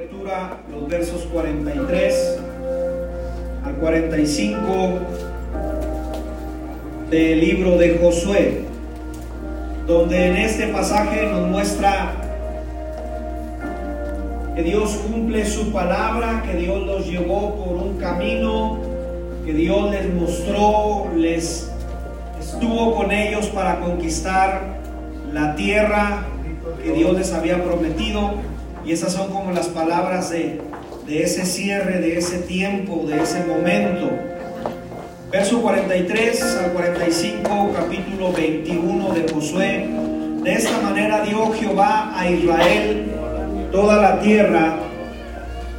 lectura los versos 43 al 45 del libro de Josué, donde en este pasaje nos muestra que Dios cumple su palabra, que Dios los llevó por un camino, que Dios les mostró, les estuvo con ellos para conquistar la tierra que Dios les había prometido. Y esas son como las palabras de, de ese cierre, de ese tiempo, de ese momento. Verso 43 al 45, capítulo 21 de Josué. De esta manera dio Jehová a Israel toda la tierra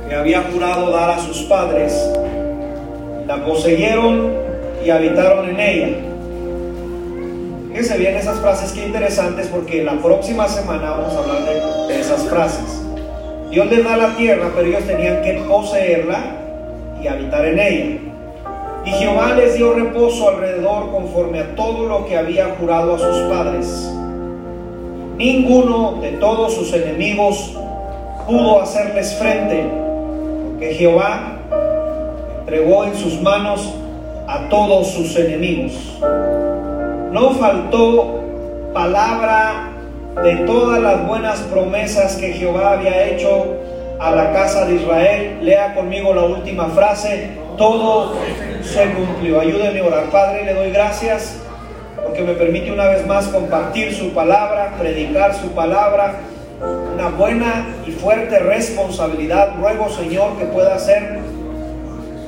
que había jurado dar a sus padres. La poseyeron y habitaron en ella. Fíjense bien esas frases, que interesantes, porque la próxima semana vamos a hablar de, de esas frases. Dios les da la tierra, pero ellos tenían que poseerla y habitar en ella. Y Jehová les dio reposo alrededor conforme a todo lo que había jurado a sus padres. Ninguno de todos sus enemigos pudo hacerles frente, porque Jehová entregó en sus manos a todos sus enemigos. No faltó palabra de todas las buenas promesas que Jehová había hecho a la casa de Israel. Lea conmigo la última frase. Todo se cumplió. Ayúdeme a orar. Padre, le doy gracias porque me permite una vez más compartir su palabra, predicar su palabra. Una buena y fuerte responsabilidad. Ruego, Señor, que pueda ser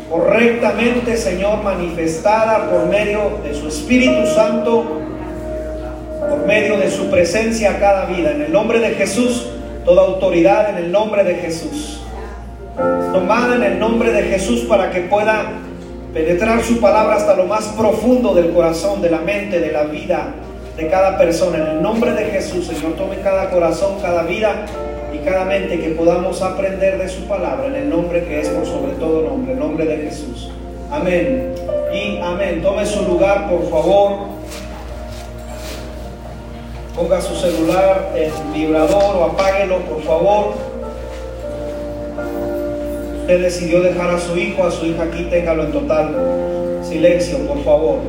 correctamente, Señor, manifestada por medio de su Espíritu Santo, por medio de su presencia a cada vida. En el nombre de Jesús, toda autoridad en el nombre de Jesús. Tomada en el nombre de Jesús para que pueda penetrar su palabra hasta lo más profundo del corazón, de la mente, de la vida de cada persona. En el nombre de Jesús, Señor, tome cada corazón, cada vida y cada mente que podamos aprender de su palabra en el nombre que es por sobre todo nombre, el nombre de Jesús. Amén. Y amén. Tome su lugar, por favor. Ponga su celular en vibrador o apáguelo, por favor. Usted decidió dejar a su hijo, a su hija aquí, téngalo en total silencio, por favor.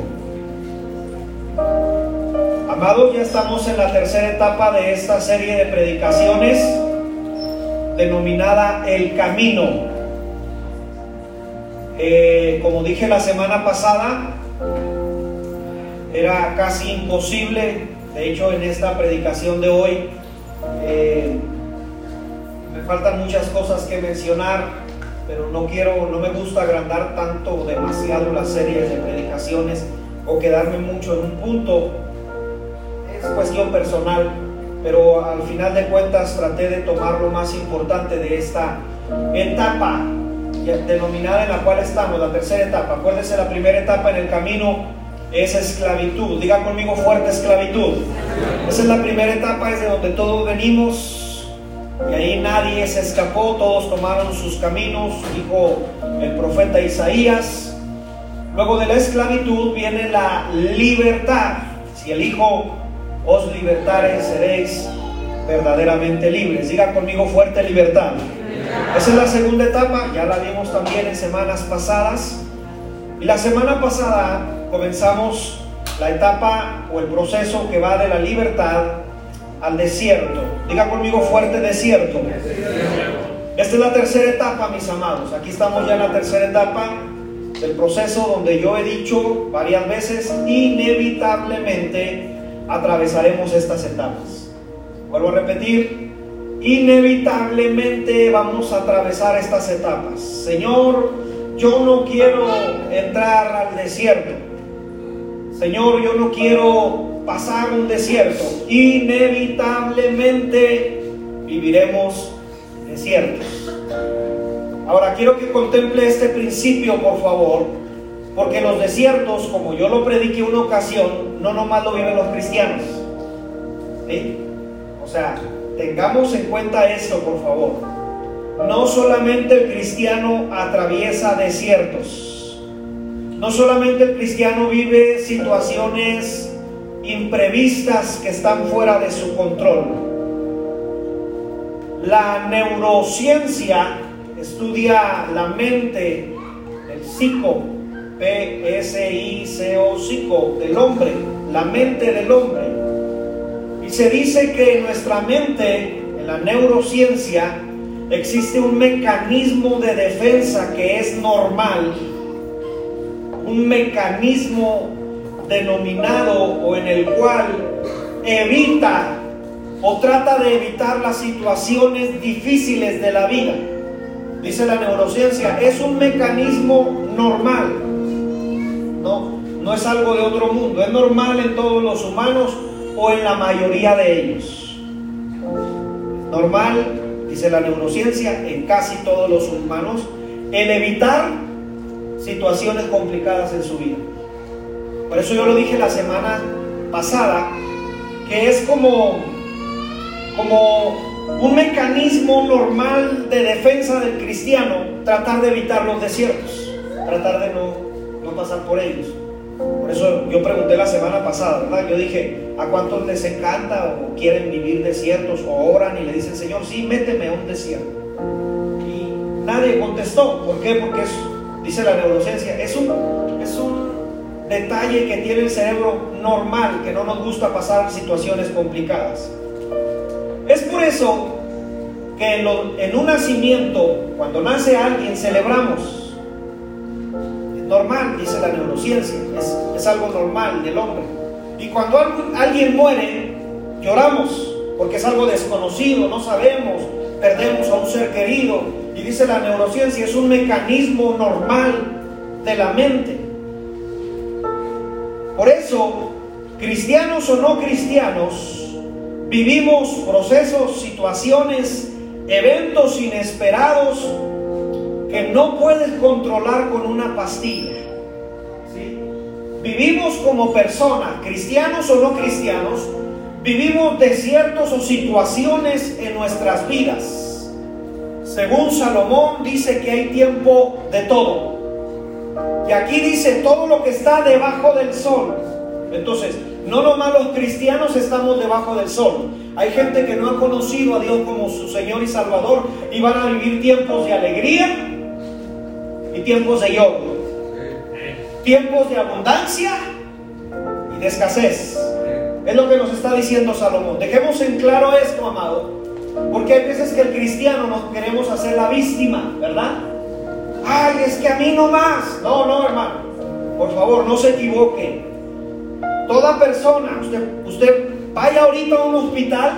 Amados, ya estamos en la tercera etapa de esta serie de predicaciones denominada El Camino. Eh, como dije la semana pasada, era casi imposible, de hecho en esta predicación de hoy, eh, me faltan muchas cosas que mencionar, pero no quiero, no me gusta agrandar tanto demasiado las series de predicaciones o quedarme mucho en un punto. Es cuestión personal, pero al final de cuentas traté de tomar lo más importante de esta etapa denominada en la cual estamos, la tercera etapa. Acuérdense, la primera etapa en el camino es esclavitud. Diga conmigo fuerte esclavitud. Esa es la primera etapa, es de donde todos venimos. Y ahí nadie se escapó, todos tomaron sus caminos, dijo el profeta Isaías. Luego de la esclavitud viene la libertad. Si el Hijo os libertare, seréis verdaderamente libres. Diga conmigo fuerte libertad. Esa es la segunda etapa, ya la vimos también en semanas pasadas. Y la semana pasada comenzamos la etapa o el proceso que va de la libertad al desierto. Diga conmigo fuerte desierto. Esta es la tercera etapa, mis amados. Aquí estamos ya en la tercera etapa del proceso donde yo he dicho varias veces, inevitablemente atravesaremos estas etapas. Vuelvo a repetir, inevitablemente vamos a atravesar estas etapas. Señor, yo no quiero entrar al desierto. Señor, yo no quiero pasar un desierto. Inevitablemente viviremos desiertos. Ahora quiero que contemple este principio, por favor, porque los desiertos, como yo lo prediqué una ocasión, no nomás lo viven los cristianos. ¿Sí? O sea, tengamos en cuenta esto, por favor. No solamente el cristiano atraviesa desiertos. No solamente el cristiano vive situaciones imprevistas que están fuera de su control. La neurociencia estudia la mente, el psico, P-S-I-C-O, psico, del hombre, la mente del hombre. Y se dice que nuestra mente, en la neurociencia, existe un mecanismo de defensa que es normal, un mecanismo denominado o en el cual evita o trata de evitar las situaciones difíciles de la vida. Dice la neurociencia, es un mecanismo normal. No, no es algo de otro mundo, es normal en todos los humanos o en la mayoría de ellos. Normal, dice la neurociencia, en casi todos los humanos, el evitar situaciones complicadas en su vida. Por eso yo lo dije la semana pasada, que es como, como un mecanismo normal de defensa del cristiano tratar de evitar los desiertos, tratar de no, no pasar por ellos. Por eso yo pregunté la semana pasada, ¿verdad? Yo dije, ¿a cuántos les encanta o quieren vivir desiertos o oran y le dicen, Señor, sí, méteme a un desierto? Y nadie contestó. ¿Por qué? Porque es, dice la neurociencia, es un, es un detalle que tiene el cerebro normal, que no nos gusta pasar situaciones complicadas. Es por eso que en, un nacimiento, cuando nace alguien, celebramos. Normal, dice la neurociencia, es, es algo normal del hombre. Y cuando alguien muere, lloramos, porque es algo desconocido, no sabemos, perdemos a un ser querido. Y dice la neurociencia, es un mecanismo normal de la mente. Por eso, cristianos o no cristianos, vivimos procesos, situaciones, eventos inesperados que no puedes controlar con una pastilla. Vivimos como personas, cristianos o no cristianos, vivimos desiertos o situaciones en nuestras vidas. Según Salomón dice que hay tiempo de todo. Y aquí dice todo lo que está debajo del sol. Entonces, no nomás los cristianos estamos debajo del sol. Hay gente que no ha conocido a Dios como su Señor y Salvador y van a vivir tiempos de alegría y tiempos de lloro. Tiempos de abundancia y de escasez. Es lo que nos está diciendo Salomón. Dejemos en claro esto, amado. Porque hay veces que el cristiano nos queremos hacer la víctima, ¿verdad? ay, es que a mí no más. No, no, hermano. Por favor, no se equivoque. Toda persona, usted, usted vaya ahorita a un hospital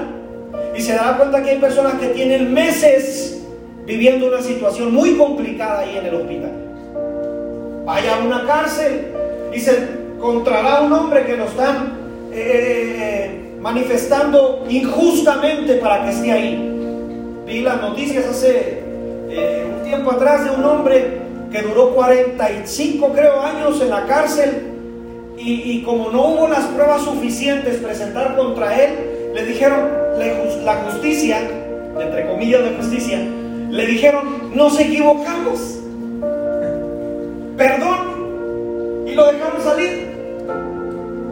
y se dará cuenta que hay personas que tienen meses viviendo una situación muy complicada ahí en el hospital. Vaya a una cárcel y se encontrará un hombre que lo están eh, manifestando injustamente para que esté ahí. Vi las noticias hace eh, un tiempo atrás de un hombre que duró 45, creo, años en la cárcel y, como no hubo las pruebas suficientes presentar contra él, le dijeron, la justicia, entre comillas de justicia, le dijeron, nos equivocamos, perdón, y lo dejaron salir.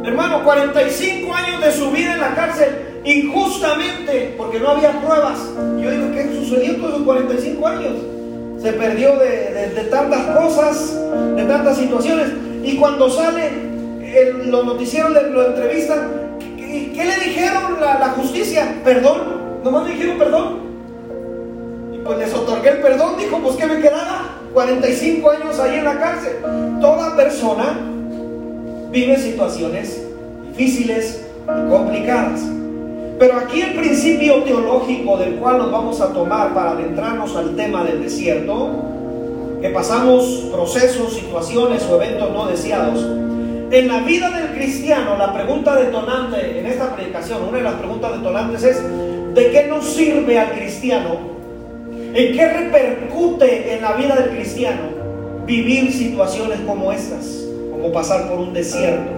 Hermano, 45 años de su vida en la cárcel, injustamente, porque no había pruebas. Yo digo, ¿qué sucedió todos esos 45 años? Se perdió de, tantas cosas, de tantas situaciones. Y cuando sale, los noticieros lo entrevistan. ¿Qué, qué le dijeron la, la, justicia? Perdón. Nomás le dijeron perdón. Pues les otorgué el perdón. Dijo, pues que me quedaba 45 años ahí en la cárcel. Toda persona vive situaciones difíciles y complicadas. Pero aquí el principio teológico del cual nos vamos a tomar para adentrarnos al tema del desierto, que pasamos procesos, situaciones o eventos no deseados, en la vida del cristiano la pregunta detonante en esta predicación, una de las preguntas detonantes es, ¿de qué nos sirve al cristiano? ¿En qué repercute en la vida del cristiano vivir situaciones como estas, como pasar por un desierto?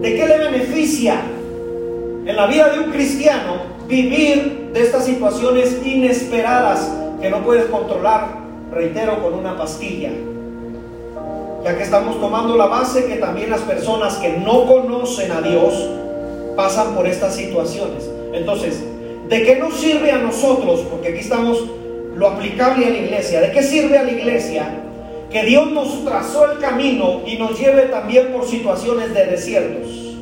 ¿De qué le beneficia en la vida de un cristiano vivir de estas situaciones inesperadas que no puedes controlar, reitero, con una pastilla. Ya que estamos tomando la base que también las personas que no conocen a Dios pasan por estas situaciones. Entonces, ¿De qué nos sirve a nosotros? Porque aquí estamos lo aplicable a la iglesia. ¿De qué sirve a la iglesia que Dios nos trazó el camino y nos lleve también por situaciones de desiertos?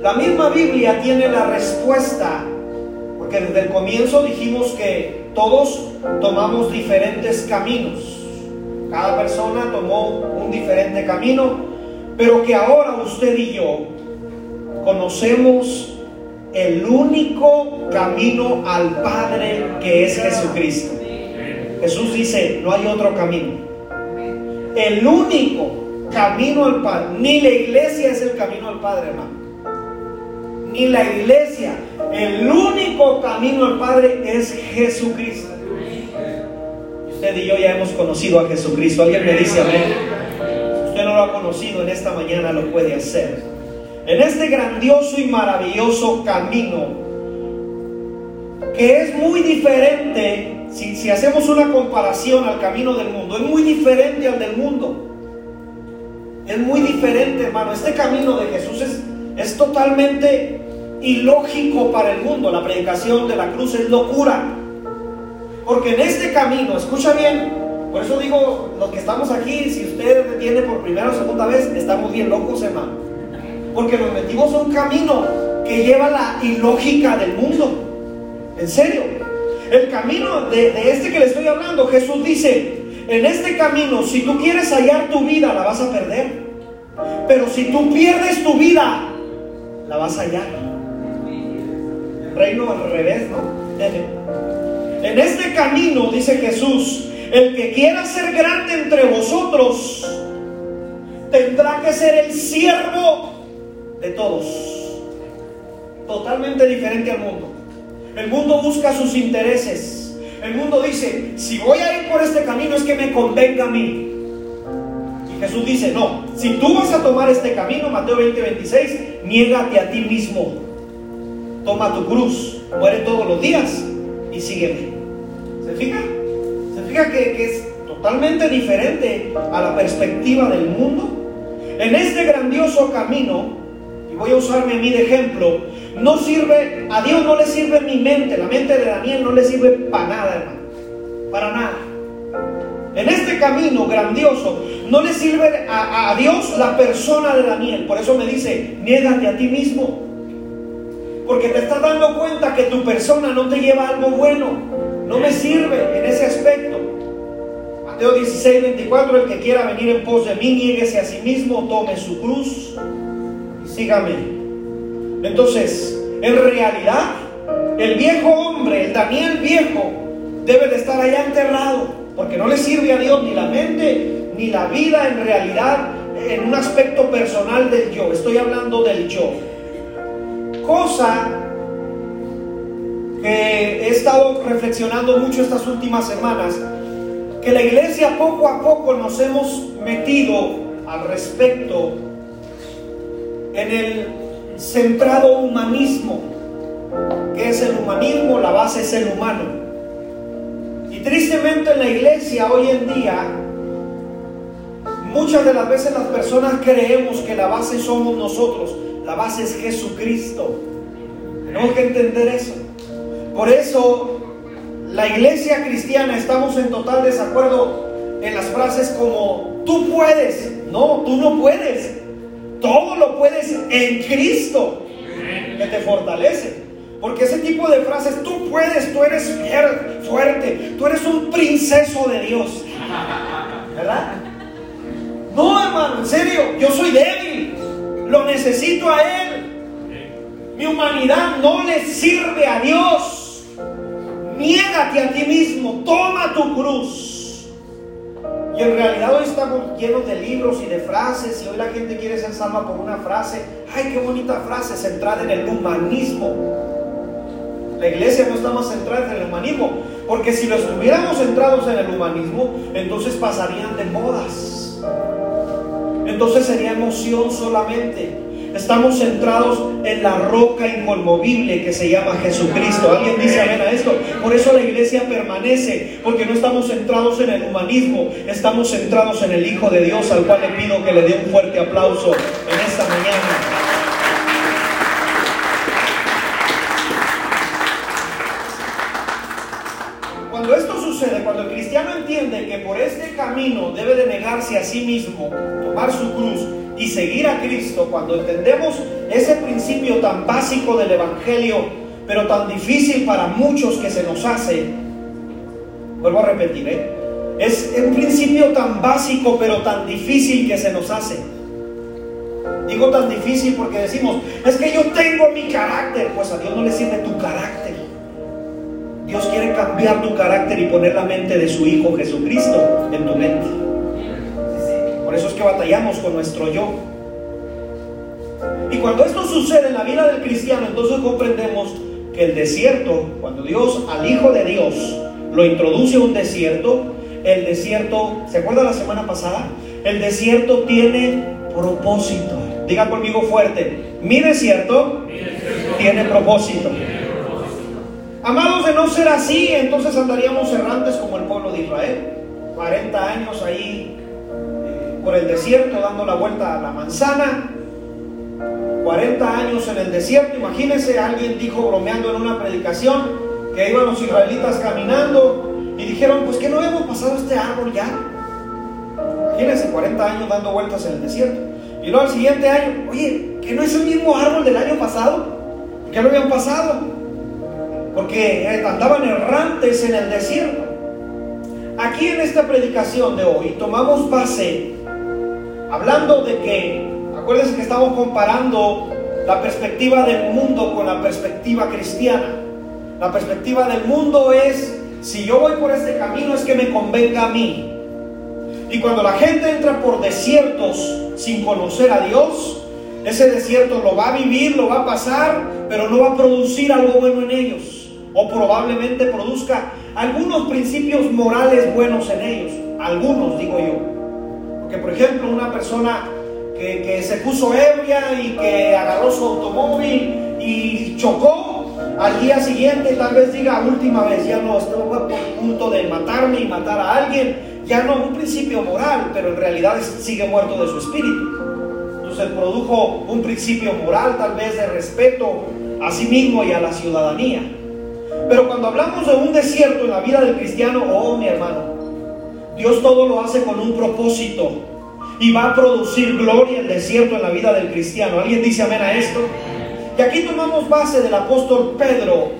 La misma Biblia tiene la respuesta, porque desde el comienzo dijimos que todos tomamos diferentes caminos. Cada persona tomó un diferente camino, pero que ahora usted y yo conocemos el único camino al Padre que es Jesucristo. Jesús dice, no hay otro camino. El único camino al Padre, ni la iglesia es el camino al Padre, hermano. Ni la iglesia, el único camino al Padre es Jesucristo. Usted y yo ya hemos conocido a Jesucristo. Alguien me dice amén. Usted no lo ha conocido en esta mañana, lo puede hacer en este grandioso y maravilloso camino que es muy diferente, si, hacemos una comparación al camino del mundo, es muy diferente al del mundo. Es muy diferente, hermano. Este camino de Jesús es, es totalmente ilógico para el mundo. La predicación de la cruz es locura. Porque en este camino, escucha bien, por eso digo, los que estamos aquí, si usted viene por primera o segunda vez, estamos bien locos, hermano. Porque nos metimos a un camino que lleva la ilógica del mundo. En serio. El camino de, este que le estoy hablando, Jesús dice, en este camino, si tú quieres hallar tu vida, la vas a perder. Pero si tú pierdes tu vida, la vas a hallar. Reino al revés, ¿no? En este camino, dice Jesús, el que quiera ser grande entre vosotros, tendrá que ser el siervo de todos. Totalmente diferente al mundo. El mundo busca sus intereses. El mundo dice, si voy a ir por este camino es que me convenga a mí. Y Jesús dice, no, si tú vas a tomar este camino, Mateo 20, 26, niégate a ti mismo. Toma tu cruz, muere todos los días y sígueme. ¿Se fija? ¿Se fija que, que es totalmente diferente a la perspectiva del mundo? En este grandioso camino, voy a usarme a mí de ejemplo, no sirve, a Dios no le sirve mi mente, la mente de Daniel no le sirve para nada, hermano, para nada. En este camino grandioso no le sirve a, a Dios la persona de Daniel, por eso me dice, niégate a ti mismo, porque te estás dando cuenta que tu persona no te lleva algo bueno, no me sirve en ese aspecto. Mateo 16, 24, el que quiera venir en pos de mí, nieguese a sí mismo, tome su cruz sígame. Entonces, en realidad, el viejo hombre, el Daniel viejo, debe de estar allá enterrado, porque no le sirve a Dios ni la mente ni la vida en realidad en un aspecto personal del yo. Estoy hablando del yo. Cosa que he estado reflexionando mucho estas últimas semanas, que la iglesia poco a poco nos hemos metido al respecto en el centrado humanismo. que es el humanismo? La base es el humano. Y tristemente en la iglesia hoy en día, muchas de las veces las personas creemos que la base somos nosotros, la base es Jesucristo. Tenemos que entender eso. Por eso la iglesia cristiana estamos en total desacuerdo en las frases como tú puedes. No, tú no puedes. Todo lo puedes en Cristo que te fortalece. Porque ese tipo de frases, tú puedes, tú eres fuerte, tú eres un princeso de Dios. ¿Verdad? No, hermano, en serio, yo soy débil. Lo necesito a Él. Mi humanidad no le sirve a Dios. Niégate a ti mismo, toma tu cruz. Y en realidad hoy estamos llenos de libros y de frases y hoy la gente quiere ser salva por una frase. Ay, qué bonita frase, centrada en el humanismo. La iglesia no está más centrada en el humanismo, porque si lo estuviéramos centrados en el humanismo, entonces pasarían de modas. Entonces sería emoción solamente. Estamos centrados en la roca inconmovible que se llama Jesucristo. ¿Alguien dice amén a esto? Por eso la iglesia permanece, porque no estamos centrados en el humanismo, estamos centrados en el Hijo de Dios, al cual le pido que le dé un fuerte aplauso en esta mañana. cuando esto sucede, cuando el cristiano entiende que por este camino debe de negarse a sí mismo, tomar su cruz y seguir a Cristo, cuando entendemos ese principio tan básico del Evangelio, pero tan difícil para muchos que se nos hace, vuelvo a repetir, ¿eh? es un principio tan básico, pero tan difícil que se nos hace. Digo tan difícil porque decimos, es que yo tengo mi carácter, pues a Dios no le sirve tu carácter. Dios quiere cambiar tu carácter y poner la mente de su Hijo Jesucristo en tu mente. Por eso es que batallamos con nuestro yo. Y cuando esto sucede en la vida del cristiano, entonces comprendemos que el desierto, cuando Dios al Hijo de Dios lo introduce a un desierto, el desierto, ¿se acuerda la semana pasada? El desierto tiene propósito. Diga conmigo fuerte, mi desierto, tiene propósito. Amados, de no ser así, entonces andaríamos errantes como el pueblo de Israel. 40 años ahí por el desierto dando la vuelta a la manzana. 40 años en el desierto. Imagínense, alguien dijo bromeando en una predicación que iban los israelitas caminando y dijeron, pues que no hemos pasado este árbol ya. Imagínense, 40 años dando vueltas en el desierto. Y luego al siguiente año, oye, que no es el mismo árbol del año pasado. ¿Qué lo habían pasado? porque andaban errantes en el desierto. Aquí en esta predicación de hoy tomamos base hablando de que, acuérdense que estamos comparando la perspectiva del mundo con la perspectiva cristiana. La perspectiva del mundo es, si yo voy por este camino es que me convenga a mí. Y cuando la gente entra por desiertos sin conocer a Dios, ese desierto lo va a vivir, lo va a pasar, pero no va a producir algo bueno en ellos o probablemente produzca algunos principios morales buenos en ellos, algunos digo yo. Porque por ejemplo una persona que, se puso ebria y que agarró su automóvil y chocó, al día siguiente tal vez diga última vez, ya no estoy a punto de matarme y matar a alguien, ya no un principio moral, pero en realidad sigue muerto de su espíritu. Entonces produjo un principio moral tal vez de respeto a sí mismo y a la ciudadanía. Pero cuando hablamos de un desierto en la vida del cristiano, oh mi hermano, Dios todo lo hace con un propósito y va a producir gloria el desierto en la vida del cristiano. ¿Alguien dice amén a esto? Y aquí tomamos base del apóstol Pedro.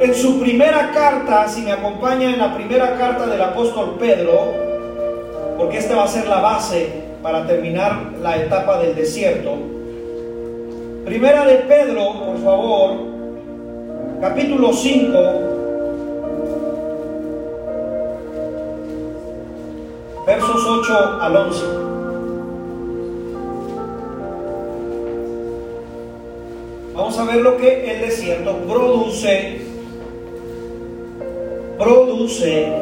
En su primera carta, si me acompaña en la primera carta del apóstol Pedro, porque esta va a ser la base para terminar la etapa del desierto. Primera de Pedro, por favor, capítulo 5, versos 8 al 11. Vamos a ver lo que el desierto produce, produce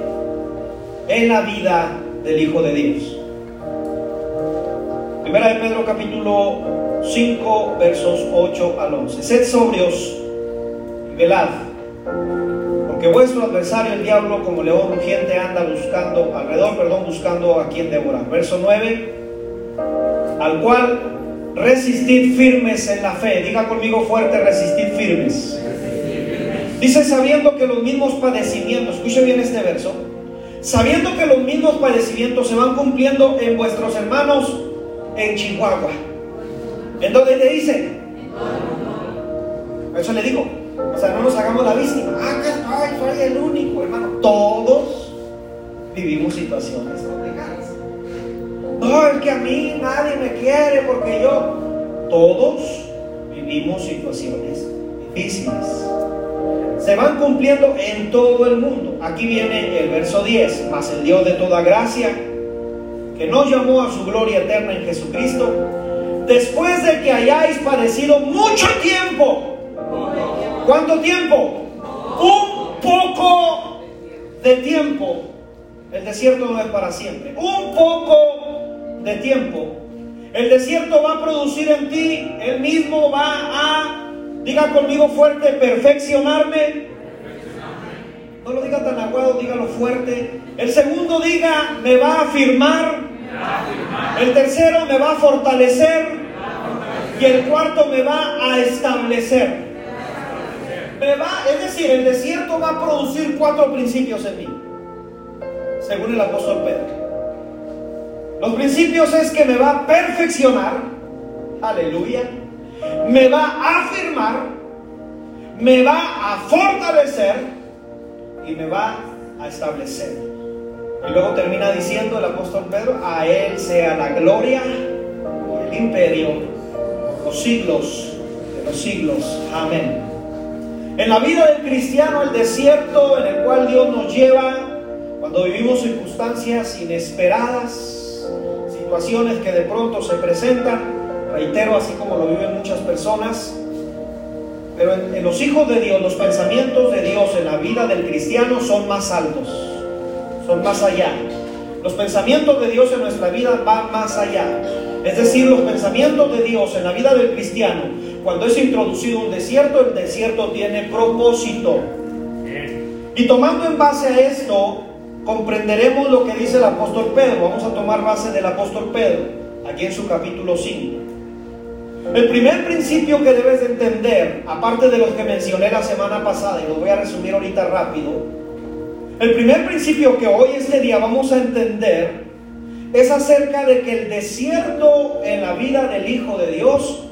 en la vida del Hijo de Dios. Primera de Pedro capítulo 5 versos 8 al 11. Sed sobrios velad, porque vuestro adversario el diablo como león rugiente anda buscando alrededor, perdón, buscando a quien devorar. Verso 9, al cual resistid firmes en la fe. Diga conmigo fuerte, resistid firmes. Dice sabiendo que los mismos padecimientos, escuche bien este verso, sabiendo que los mismos padecimientos se van cumpliendo en vuestros hermanos en Chihuahua. ¿En dónde te dice? Eso le digo, o sea, no nos hagamos la víctima. Ah, acá soy el único, hermano. Todos vivimos situaciones complicadas. No, es que a mí nadie me quiere porque yo. Todos vivimos situaciones difíciles. Se van cumpliendo en todo el mundo. Aquí viene el verso 10. Mas el Dios de toda gracia, que nos llamó a su gloria eterna en Jesucristo, después de que hayáis padecido mucho tiempo, ¿Cuánto tiempo? Un poco de tiempo. El desierto no es para siempre. Un poco de tiempo. El desierto va a producir en ti, el mismo va a, diga conmigo fuerte, perfeccionarme. No lo diga tan aguado, dígalo fuerte. El segundo diga, me va a afirmar. El tercero me va a fortalecer. Y el cuarto me va a establecer. Me va, es decir, el desierto va a producir cuatro principios en mí, según el apóstol Pedro. Los principios es que me va a perfeccionar, aleluya, me va a afirmar, me va a fortalecer y me va a establecer. Y luego termina diciendo el apóstol Pedro, a Él sea la gloria y el imperio, los siglos de los siglos. Amén. En la vida del cristiano, el desierto en el cual Dios nos lleva, cuando vivimos circunstancias inesperadas, situaciones que de pronto se presentan, reitero, así como lo viven muchas personas, pero en, los hijos de Dios, los pensamientos de Dios en la vida del cristiano son más altos, son más allá. Los pensamientos de Dios en nuestra vida van más allá. Es decir, los pensamientos de Dios en la vida del cristiano, cuando es introducido un desierto, el desierto tiene propósito. Y tomando en base a esto, comprenderemos lo que dice el apóstol Pedro. Vamos a tomar base del apóstol Pedro, aquí en su capítulo 5. El primer principio que debes de entender, aparte de los que mencioné la semana pasada, y lo voy a resumir ahorita rápido, el primer principio que hoy, este día, vamos a entender es acerca de que el desierto en la vida del Hijo de Dios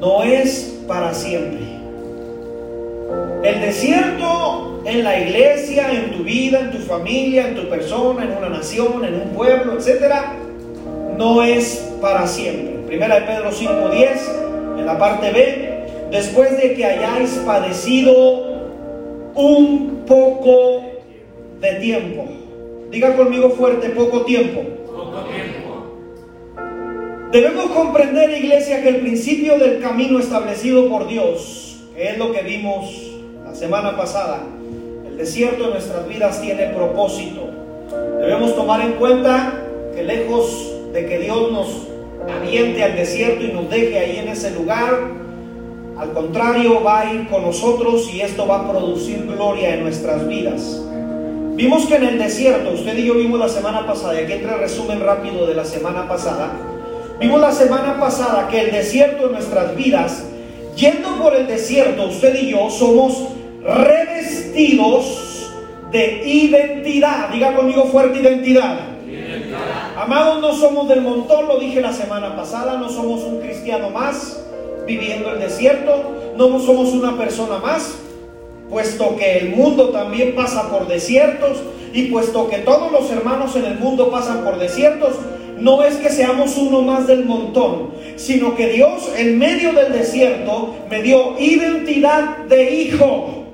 no es para siempre. El desierto en la iglesia, en tu vida, en tu familia, en tu persona, en una nación, en un pueblo, etcétera, no es para siempre. Primera de Pedro 5:10, en la parte B, después de que hayáis padecido un poco de tiempo. Diga conmigo fuerte, poco tiempo. Poco tiempo. Debemos comprender, iglesia, que el principio del camino establecido por Dios, que es lo que vimos la semana pasada, el desierto de nuestras vidas tiene propósito. Debemos tomar en cuenta que lejos de que Dios nos aviente al desierto y nos deje ahí en ese lugar, al contrario va a ir con nosotros y esto va a producir gloria en nuestras vidas. Vimos que en el desierto, usted y yo vimos la semana pasada, y aquí entra el resumen rápido de la semana pasada, vimos la semana pasada que el desierto en nuestras vidas, yendo por el desierto, usted y yo somos revestidos de identidad. Diga conmigo fuerte identidad. Amados, no somos del montón, lo dije la semana pasada, no somos un cristiano más viviendo el desierto, no somos una persona más, puesto que el mundo también pasa por desiertos y puesto que todos los hermanos en el mundo pasan por desiertos, no es que seamos uno más del montón, sino que Dios en medio del desierto me dio identidad de hijo.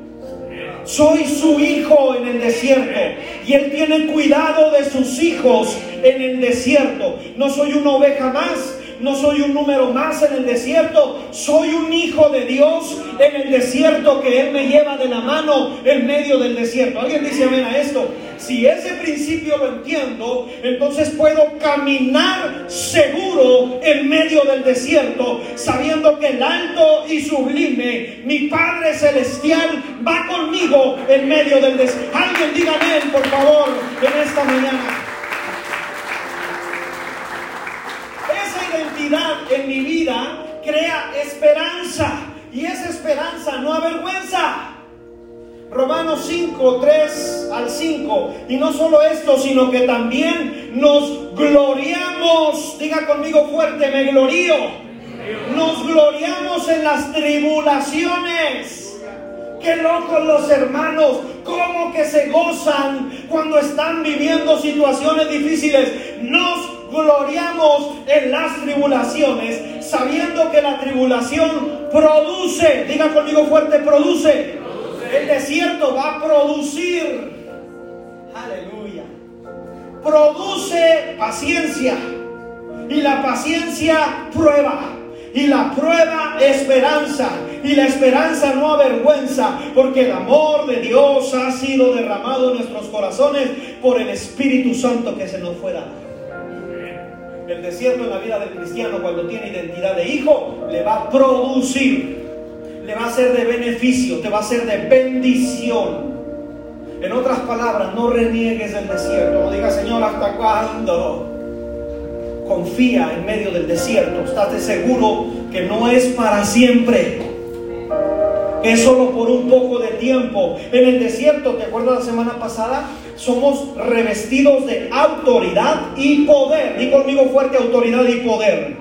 Soy su hijo en el desierto y Él tiene cuidado de sus hijos en el desierto. No soy una oveja más, no soy un número más en el desierto, soy un hijo de Dios en el desierto que Él me lleva de la mano en medio del desierto. ¿Alguien dice amén a esto? Si ese principio lo entiendo, entonces puedo caminar seguro en medio del desierto, sabiendo que el alto y sublime, mi Padre Celestial, va conmigo en medio del desierto. Alguien diga amén, por favor, en esta mañana. Esa identidad en mi vida crea esperanza y esa esperanza no avergüenza. Romanos 5, 3 al 5. Y no solo esto, sino que también nos gloriamos. Diga conmigo fuerte, me glorío. Nos gloriamos en las tribulaciones. Qué locos los hermanos, cómo que se gozan cuando están viviendo situaciones difíciles. Nos gloriamos en las tribulaciones, sabiendo que la tribulación produce, diga conmigo fuerte, produce el desierto va a producir, aleluya, produce paciencia. Y la paciencia prueba. Y la prueba esperanza. Y la esperanza no avergüenza. Porque el amor de Dios ha sido derramado en nuestros corazones por el Espíritu Santo que se nos fue dado. El desierto en la vida del cristiano cuando tiene identidad de hijo le va a producir te va a ser de beneficio, te va a ser de bendición. En otras palabras, no reniegues el desierto, no digas, Señor, ¿hasta cuándo? Confía en medio del desierto, estás seguro que no es para siempre. es solo por un poco de tiempo. En el desierto, ¿te acuerdas la semana pasada? Somos revestidos de autoridad y poder. Di conmigo fuerte autoridad y poder.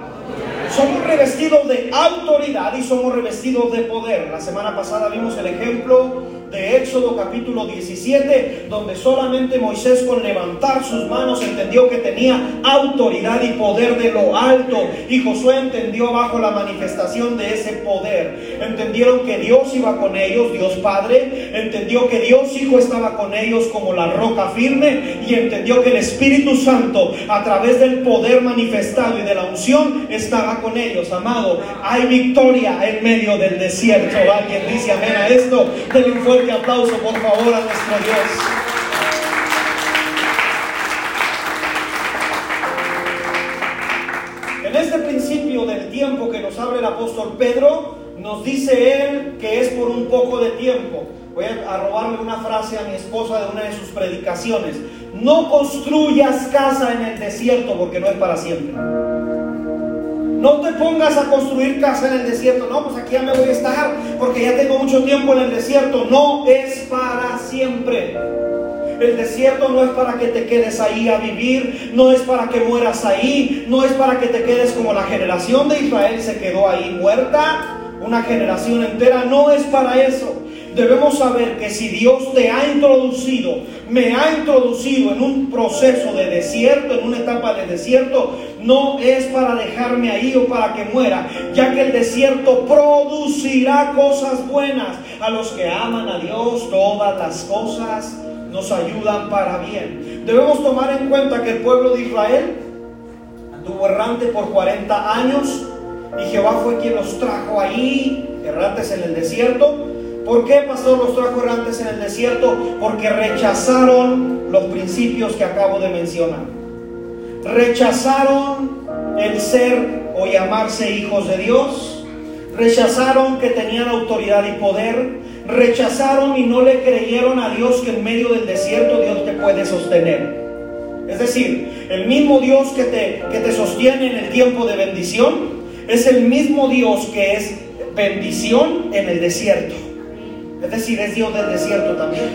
Somos revestidos de autoridad y somos revestidos de poder. La semana pasada vimos el ejemplo de Éxodo capítulo 17, donde solamente Moisés con levantar sus manos entendió que tenía autoridad y poder de lo alto. Y Josué entendió bajo la manifestación de ese poder. Entendieron que Dios iba con ellos, Dios Padre. Entendió que Dios Hijo estaba con ellos como la roca firme. Y entendió que el Espíritu Santo, a través del poder manifestado y de la unción, estaba con ellos. Amado, hay victoria en medio del desierto. Alguien dice amén a esto. Del fuerte aplauso, por favor, a nuestro Dios. En este principio del tiempo que nos abre el apóstol Pedro, nos dice él que es por un poco de tiempo. Voy a robarle una frase a mi esposa de una de sus predicaciones. No construyas casa en el desierto porque no es para siempre. No te pongas a construir casa en el desierto. No, pues aquí ya me voy a estar porque ya tengo mucho tiempo en el desierto. No es para siempre. El desierto no es para que te quedes ahí a vivir, no es para que mueras ahí, no es para que te quedes como la generación de Israel se quedó ahí muerta, una generación entera, no es para eso debemos saber que si Dios te ha introducido, me ha introducido en un proceso de desierto, en una etapa de desierto, no es para dejarme ahí o para que muera, ya que el desierto producirá cosas buenas. A los que aman a Dios, todas las cosas nos ayudan para bien. Debemos tomar en cuenta que el pueblo de Israel anduvo errante por 40 años y Jehová fue quien los trajo ahí, errantes en el desierto ¿Por qué, pastor, los trajo errantes en el desierto? Porque rechazaron los principios que acabo de mencionar. Rechazaron el ser o llamarse hijos de Dios. Rechazaron que tenían autoridad y poder. Rechazaron y no le creyeron a Dios que en medio del desierto Dios te puede sostener. Es decir, el mismo Dios que te, que te sostiene en el tiempo de bendición es el mismo Dios que es bendición en el desierto. Es decir, es Dios del desierto también.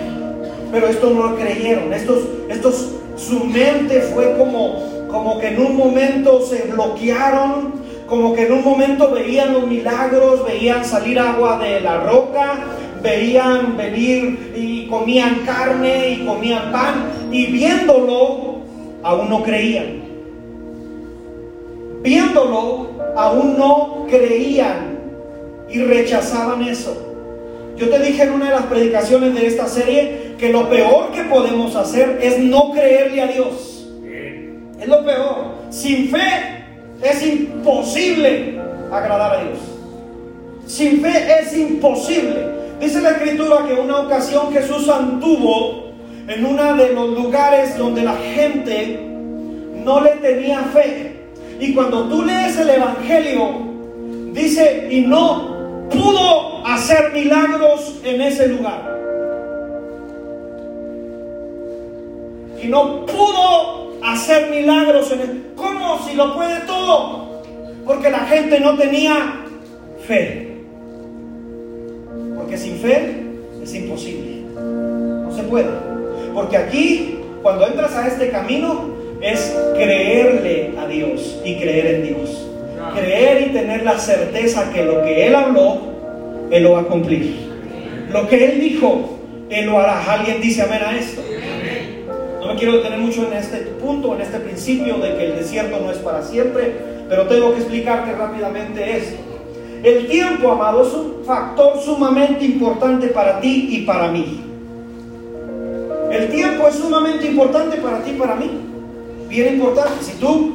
Pero esto no lo creyeron. Estos, estos, su mente fue como, como que en un momento se bloquearon, como que en un momento veían los milagros, veían salir agua de la roca, veían venir y comían carne y comían pan, y viéndolo, aún no creían. Viéndolo, aún no creían y rechazaban eso. Yo te dije en una de las predicaciones de esta serie que lo peor que podemos hacer es no creerle a Dios. Es lo peor. Sin fe es imposible agradar a Dios. Sin fe es imposible. Dice la escritura que una ocasión Jesús anduvo en uno de los lugares donde la gente no le tenía fe. Y cuando tú lees el Evangelio, dice, y no pudo hacer milagros en ese lugar. Y no pudo hacer milagros en el... ¿Cómo si lo puede todo? Porque la gente no tenía fe. Porque sin fe es imposible. No se puede. Porque aquí, cuando entras a este camino, es creerle a Dios y creer en Dios creer y tener la certeza que lo que Él habló, Él lo va a cumplir. Lo que Él dijo, Él lo hará. Alguien dice amén a esto. No me quiero detener mucho en este punto, en este principio de que el desierto no es para siempre, pero tengo que explicarte rápidamente esto. El tiempo, amado, es un factor sumamente importante para ti y para mí. El tiempo es sumamente importante para ti y para mí. Bien importante. Si tú,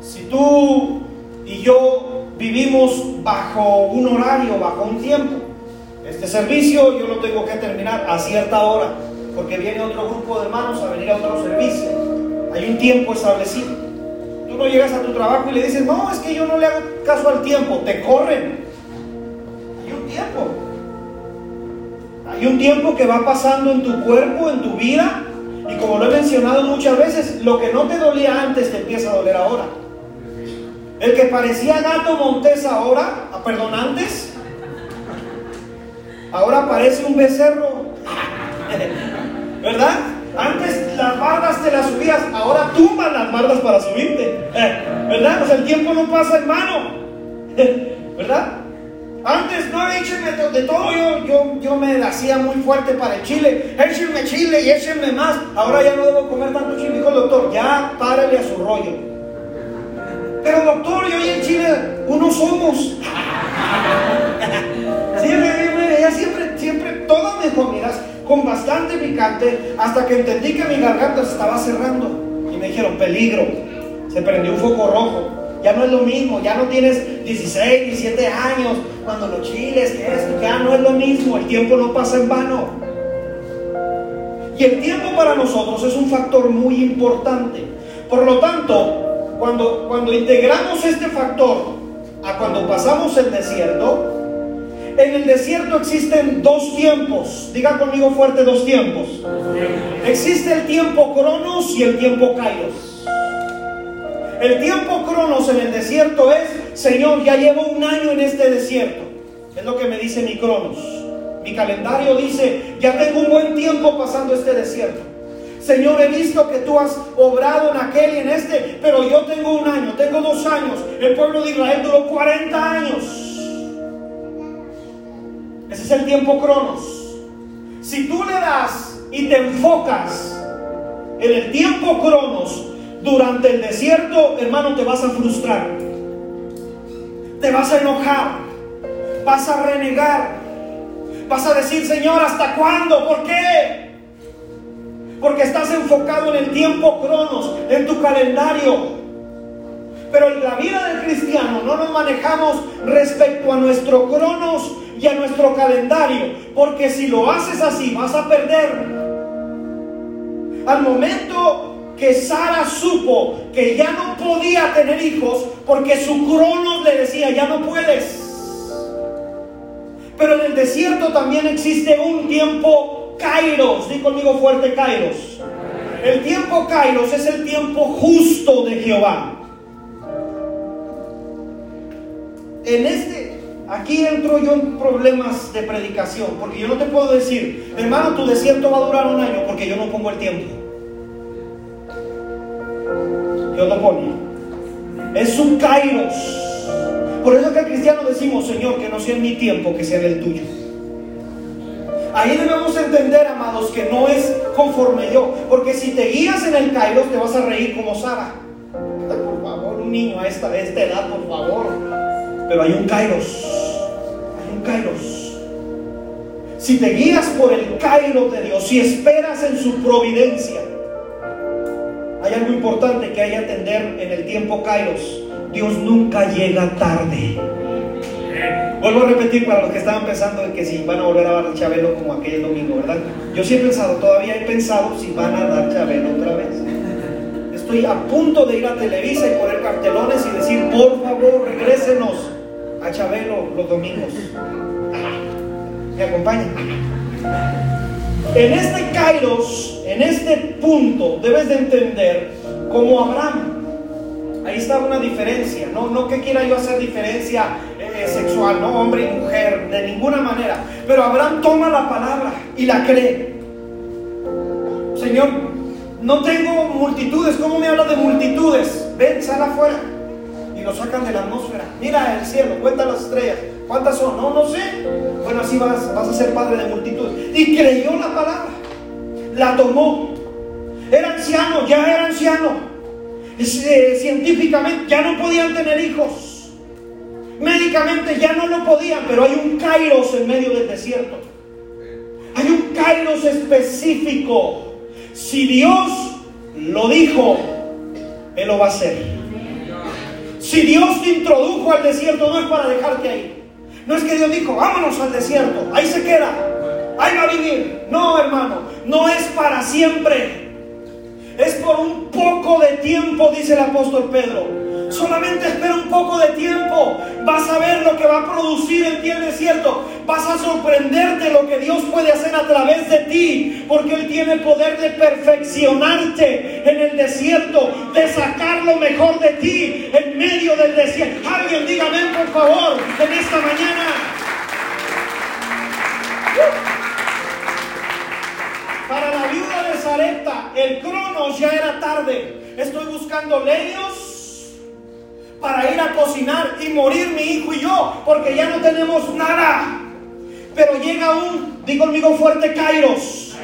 si tú y yo vivimos bajo un horario, bajo un tiempo. Este servicio yo lo tengo que terminar a cierta hora, porque viene otro grupo de hermanos a venir a otro servicio. Hay un tiempo establecido. Tú no llegas a tu trabajo y le dices, no, es que yo no le hago caso al tiempo, te corren. Hay un tiempo. Hay un tiempo que va pasando en tu cuerpo, en tu vida, y como lo he mencionado muchas veces, lo que no te dolía antes te empieza a doler ahora. El que parecía gato montés ahora, ah, perdón, antes, ahora parece un becerro. ¿Verdad? Antes las bardas te las subías, ahora tumbas las bardas para subirte. ¿Verdad? Pues el tiempo no pasa, hermano. ¿Verdad? Antes no échenme de todo, yo, yo, yo me hacía muy fuerte para el chile. Échenme chile y échenme más. Ahora ya no debo comer tanto chile, dijo el doctor. Ya párale a su rollo. Pero doctor, yo el chile, uno somos. siempre, ella siempre, siempre, todas mis comidas con bastante picante, hasta que entendí que mi garganta se estaba cerrando. Y me dijeron, peligro. Se prendió un foco rojo. Ya no es lo mismo, ya no tienes 16, 17 años, cuando los chiles, esto, ya no es lo mismo, el tiempo no pasa en vano. Y el tiempo para nosotros es un factor muy importante. Por lo tanto, cuando, cuando integramos este factor a cuando pasamos el desierto, en el desierto existen dos tiempos. Diga conmigo fuerte dos tiempos. Existe el tiempo cronos y el tiempo kairos. El tiempo cronos en el desierto es, Señor, ya llevo un año en este desierto. Es lo que me dice mi cronos. Mi calendario dice, ya tengo un buen tiempo pasando este desierto. Señor, he visto que tú has obrado en aquel y en este, pero yo tengo un año, tengo dos años. El pueblo de Israel duró 40 años. Ese es el tiempo cronos. Si tú le das y te enfocas en el tiempo cronos, durante el desierto, hermano, te vas a frustrar. Te vas a enojar. Vas a renegar. Vas a decir, Señor, ¿hasta cuándo? ¿Por qué? Porque estás enfocado en el tiempo cronos, en tu calendario. Pero en la vida del cristiano no nos manejamos respecto a nuestro cronos y a nuestro calendario. Porque si lo haces así, vas a perder. Al momento que Sara supo que ya no podía tener hijos porque su cronos le decía, ya no puedes. Pero en el desierto también existe un tiempo kairos, di conmigo fuerte kairos. El tiempo kairos es el tiempo justo de Jehová. En este, aquí entro yo en problemas de predicación, porque yo no te puedo decir, hermano, tu desierto va a durar un año, porque yo no pongo el tiempo. Dios lo pone. Es un kairos. Por eso que el cristiano decimos, Señor, que no sea en mi tiempo, que sea en el tuyo. Ahí debemos entender, amados, que no es conforme yo. Porque si te guías en el kairos, te vas a reír como Sara. Por favor, un niño a esta, esta edad, por favor. Pero hay un kairos. Hay un kairos. Si te guías por el kairos de Dios, si esperas en su providencia, hay algo importante que hay que atender en el tiempo Kairos. Dios nunca llega tarde. Vuelvo a repetir para los que estaban pensando en que si van a volver a dar Chabelo como aquel domingo, ¿verdad? Yo sí he pensado, todavía he pensado si van a dar Chabelo otra vez. Estoy a punto de ir a Televisa y poner cartelones y decir, por favor, regrésenos a Chabelo los domingos. ¿Me acompañan? En este Kairos, en este punto, debes de entender como Abraham. Ahí está una diferencia. No, no que quiera yo hacer diferencia eh, sexual, no hombre y mujer, de ninguna manera. Pero Abraham toma la palabra y la cree. Señor, no tengo multitudes. ¿Cómo me habla de multitudes? Ven, sal afuera. Y lo sacan de la atmósfera. Mira el cielo, cuenta las estrellas. ¿Cuántas son? No, no sé. Bueno, así vas, vas a ser padre de multitud. Y creyó la palabra. La tomó. Era anciano, ya era anciano. Eh, científicamente ya no podían tener hijos. Médicamente ya no lo podían, pero hay un kairos en medio del desierto. Hay un kairos específico. Si Dios lo dijo, Él lo va a hacer. Si Dios te introdujo al desierto, no es para dejarte ahí. No es que Dios dijo, vámonos al desierto, ahí se queda, ahí va a vivir. No, hermano, no es para siempre. Es por un poco de tiempo, dice el apóstol Pedro. Solamente espera un poco de tiempo. Vas a ver lo que va a producir en ti el desierto. Vas a sorprenderte lo que Dios puede hacer a través de ti. Porque Él tiene poder de perfeccionarte en el desierto. De sacar lo mejor de ti en medio del desierto. Alguien dígame por favor en esta mañana. Para la viuda de Zarepta, el cronos ya era tarde. Estoy buscando leños para ir a cocinar y morir mi hijo y yo, porque ya no tenemos nada. Pero llega un, digo conmigo fuerte, Kairos.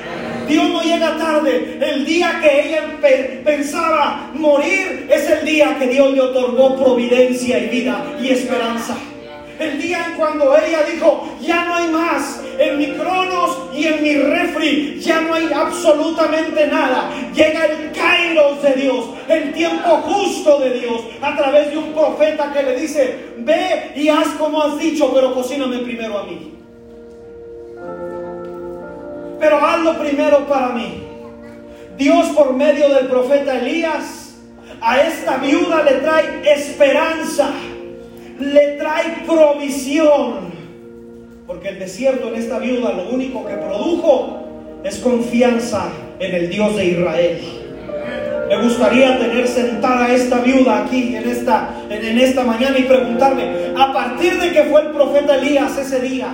Dios no llega tarde. El día que ella pensaba morir es el día que Dios le otorgó providencia y vida y esperanza. El día en cuando ella dijo, ya no hay más, en mi cronos y en mi refri, ya no hay absolutamente nada. Llega el kairos de Dios, el tiempo justo de Dios, a través de un profeta que le dice, ve y haz como has dicho, pero cocíname primero a mí. Pero hazlo primero para mí. Dios por medio del profeta Elías a esta viuda le trae esperanza le trae provisión. Porque el desierto en esta viuda lo único que produjo es confianza en el Dios de Israel. Me gustaría tener sentada a esta viuda aquí en esta, en, esta mañana y preguntarle, a partir de que fue el profeta Elías ese día,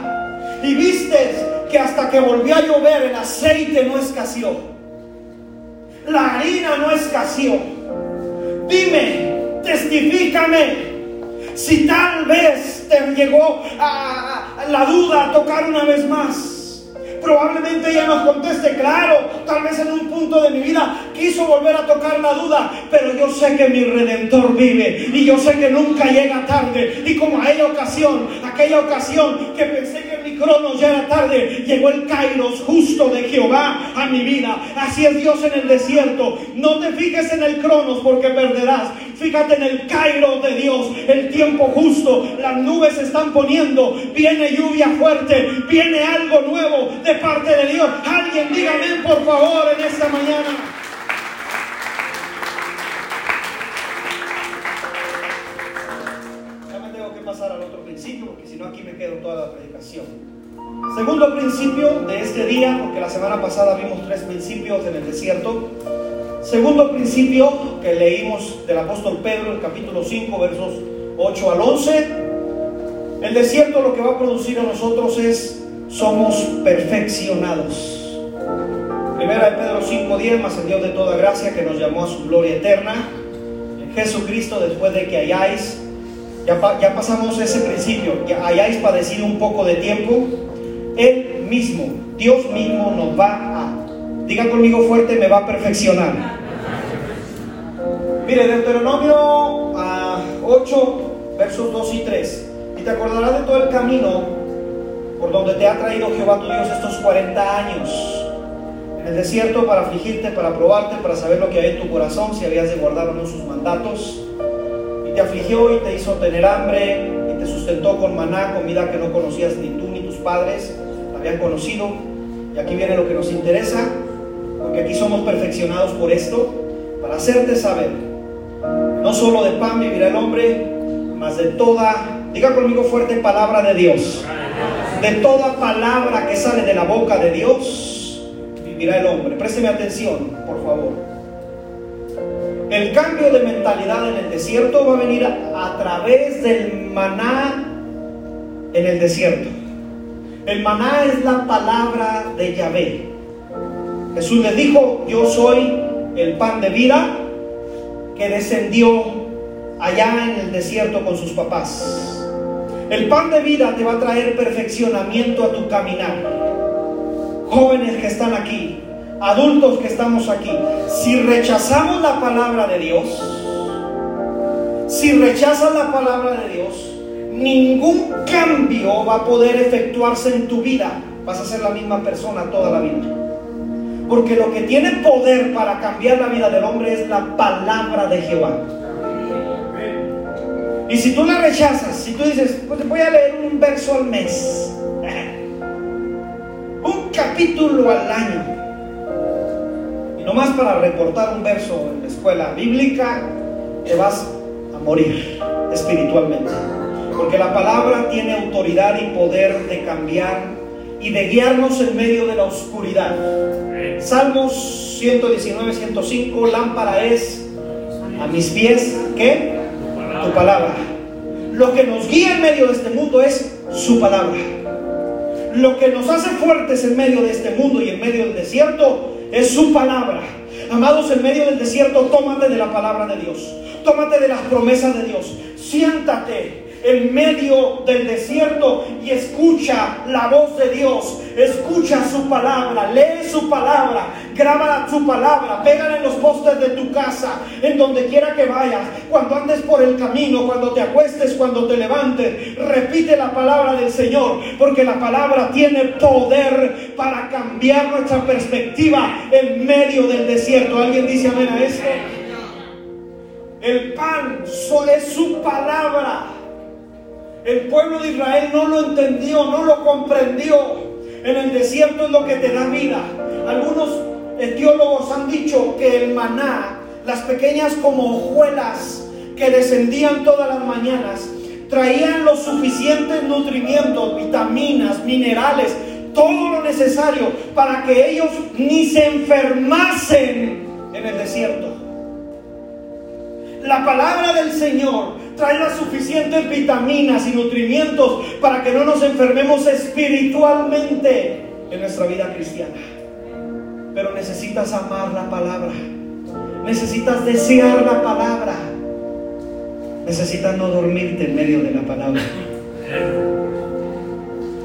y viste que hasta que volvió a llover el aceite no escaseó, la harina no escaseó, dime, testifícame si tal vez te llegó a, la duda a tocar una vez más. Probablemente ella nos conteste, claro, tal vez en un punto de mi vida quiso volver a tocar la duda, pero yo sé que mi redentor vive y yo sé que nunca llega tarde. Y como aquella ocasión, aquella ocasión que pensé que cronos ya era tarde, llegó el kairos justo de Jehová a mi vida. Así es Dios en el desierto. No te fijes en el cronos porque perderás. Fíjate en el kairos de Dios, el tiempo justo. Las nubes se están poniendo, viene lluvia fuerte, viene algo nuevo de parte de Dios. Alguien dígame por favor en esta mañana. No aquí me quedo toda la predicación. Segundo principio de este día, porque la semana pasada vimos tres principios en el desierto. Segundo principio que leímos del apóstol Pedro, el capítulo 5, versos 8 al 11. El desierto lo que va a producir a nosotros es somos perfeccionados. Primera de Pedro 5:10, más el Dios de toda gracia que nos llamó a su gloria eterna, en Jesucristo después de que hayáis, ya, ya pasamos ese principio, que hayáis padecido un poco de tiempo, Él mismo, Dios mismo nos va a, diga conmigo fuerte, me va a perfeccionar. Mire, Deuteronomio 8, ah, versos 2 y 3, y te acordarás de todo el camino por donde te ha traído Jehová tu Dios estos 40 años en el desierto para afligirte, para probarte, para saber lo que hay en tu corazón, si habías de guardar o no sus mandatos. Y te afligió y te hizo tener hambre y te sustentó con maná, comida que no conocías ni tú ni tus padres habían conocido. Y aquí viene lo que nos interesa, porque aquí somos perfeccionados por esto, para hacerte saber, no solo de pan vivirá el hombre, mas de toda, diga conmigo fuerte, palabra de Dios de toda palabra que sale de la boca de Dios, vivirá el hombre. Présteme atención, por favor. El cambio de mentalidad en el desierto va a venir a, través del maná en el desierto. El maná es la palabra de Yahvé. Jesús les dijo, yo soy el pan de vida que descendió allá en el desierto con sus papás. El pan de vida te va a traer perfeccionamiento a tu caminar. Jóvenes que están aquí, adultos que estamos aquí, si rechazamos la palabra de Dios, si rechazas la palabra de Dios, ningún cambio va a poder efectuarse en tu vida. Vas a ser la misma persona toda la vida. Porque lo que tiene poder para cambiar la vida del hombre es la palabra de Jehová. Y si tú la rechazas, si tú dices, pues voy a leer un verso al mes, un capítulo al año, y nomás para reportar un verso en la escuela bíblica, te vas a morir espiritualmente. Porque la palabra tiene autoridad y poder de cambiar y de guiarnos en medio de la oscuridad. Salmos 119, 105, lámpara es a mis pies, ¿qué? tu palabra. Lo que nos guía en medio de este mundo es su palabra. lo que nos hace fuertes en medio de este mundo y en medio del desierto es su palabra. Amados, en medio del desierto, tómate de la palabra de Dios. Tómate de las promesas de Dios. Siéntate en medio del desierto y escucha la voz de Dios, escucha su palabra, lee su palabra, graba su palabra, pégala en los postes de tu casa, en donde quiera que vayas, cuando andes por el camino, cuando te acuestes, cuando te levantes, repite la palabra del Señor, porque la palabra tiene poder para cambiar nuestra perspectiva en medio del desierto. ¿Alguien dice amén a eso? El pan es su palabra. El pueblo de Israel no lo entendió, no lo comprendió. En el desierto es lo que te da vida. Algunos teólogos han dicho que el maná, las pequeñas como hojuelas que descendían todas las mañanas, traían los suficientes nutrimientos, vitaminas, minerales, todo lo necesario para que ellos ni se enfermasen en el desierto. La palabra del Señor trae las suficientes vitaminas y nutrimientos para que no nos enfermemos espiritualmente en nuestra vida cristiana. Pero necesitas amar la palabra. Necesitas desear la palabra. Necesitas no dormirte en medio de la palabra.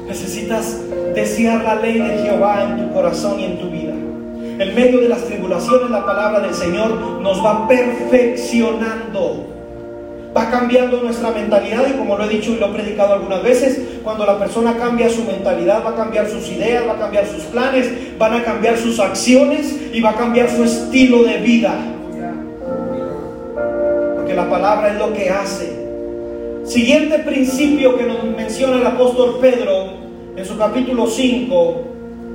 Necesitas desear la ley de Jehová en tu corazón y en tu vida. En medio de las tribulaciones la palabra del Señor nos va perfeccionando va cambiando nuestra mentalidad y como lo he dicho y lo he predicado algunas veces, cuando la persona cambia su mentalidad, va a cambiar sus ideas, va a cambiar sus planes, van a cambiar sus acciones y va a cambiar su estilo de vida. Porque la palabra es lo que hace. Siguiente principio que nos menciona el apóstol Pedro en su capítulo 5,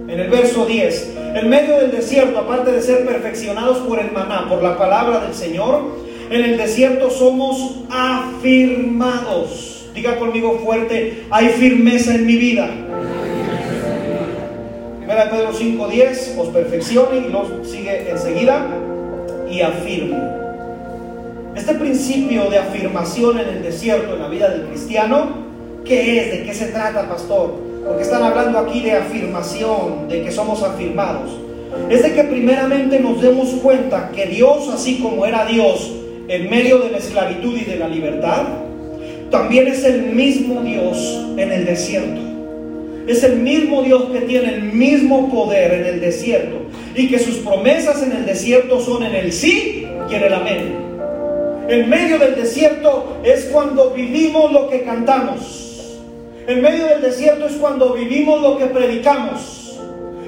en el verso 10. En medio del desierto, aparte de ser perfeccionados por el maná, por la palabra del Señor, en el desierto somos afirmados. Diga conmigo fuerte, hay firmeza en mi vida. Primera Pedro 5:10, os perfeccione y lo sigue enseguida y afirme. Este principio de afirmación en el desierto, en la vida del cristiano, ¿qué es? ¿De qué se trata, pastor? Porque están hablando aquí de afirmación, de que somos afirmados. Es de que primeramente nos demos cuenta que Dios, así como era Dios, en medio de la esclavitud y de la libertad, también es el mismo Dios en el desierto. Es el mismo Dios que tiene el mismo poder en el desierto y que sus promesas en el desierto son en el sí y en el amén. En medio del desierto es cuando vivimos lo que cantamos. En medio del desierto es cuando vivimos lo que predicamos.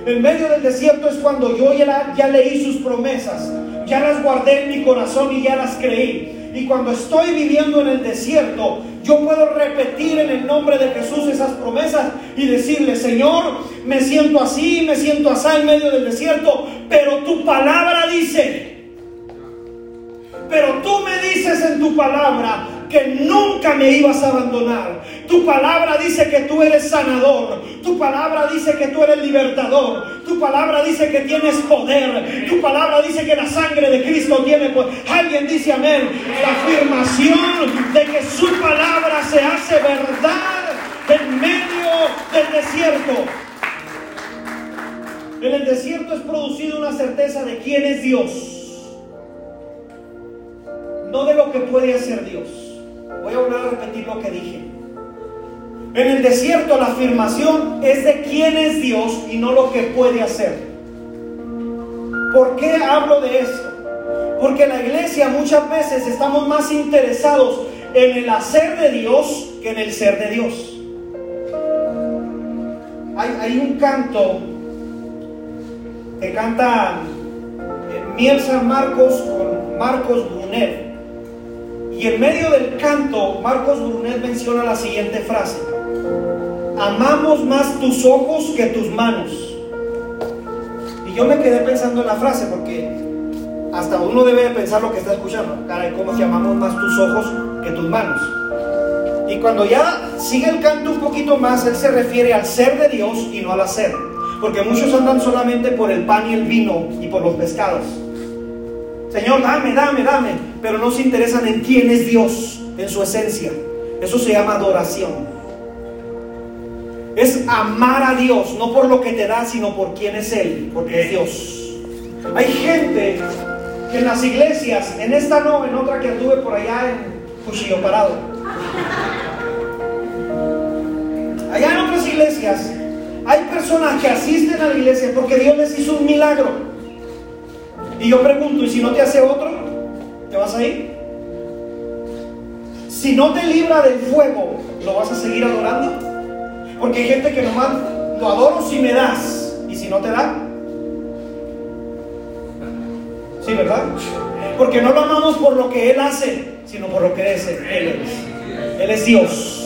En medio del desierto es cuando yo ya, ya leí sus promesas ya las guardé en mi corazón y ya las creí. Y cuando estoy viviendo en el desierto, yo puedo repetir en el nombre de Jesús esas promesas y decirle, Señor, me siento así, me siento así en medio del desierto, pero tu palabra dice, pero tú me dices en tu palabra que nunca me ibas a abandonar. Tu palabra dice que tú eres sanador. Tu palabra dice que tú eres libertador. Tu palabra dice que tienes poder. Tu palabra dice que la sangre de Cristo tiene poder. Alguien dice amén. La afirmación de que su palabra se hace verdad en medio del desierto. En el desierto es producido una certeza de quién es Dios. No de lo que puede hacer Dios. Voy a volver a repetir lo que dije. En el desierto la afirmación es de quién es Dios y no lo que puede hacer. ¿Por qué hablo de esto? Porque en la iglesia muchas veces estamos más interesados en el hacer de Dios que en el ser de Dios. Hay, un canto que canta Miel San Marcos con Marcos Brunet y en medio del canto, Marcos Brunet menciona la siguiente frase. Amamos más tus ojos que tus manos. Y yo me quedé pensando en la frase porque hasta uno debe pensar lo que está escuchando. Caray, ¿cómo amamos más tus ojos que tus manos? Y cuando ya sigue el canto un poquito más, él se refiere al ser de Dios y no al hacer. Porque muchos andan solamente por el pan y el vino y por los pescados. Señor, dame, dame, dame. Pero no se interesan en quién es Dios, en su esencia. Eso se llama adoración. es amar a Dios, no por lo que te da, sino por quién es Él, porque es Dios. Hay gente que en las iglesias, en esta no, en otra que anduve por allá en Cuchillo Parado. Allá en otras iglesias hay personas que asisten a la iglesia porque Dios les hizo un milagro. Y yo pregunto, ¿y si no te hace otro? ¿Te vas a ir? Si no te libra del fuego, ¿lo vas a seguir adorando? Porque hay gente que nomás lo adoro si me das. ¿Y si no te da? Sí, ¿verdad? Porque no lo amamos por lo que Él hace, sino por lo que es Él es. Él es Dios.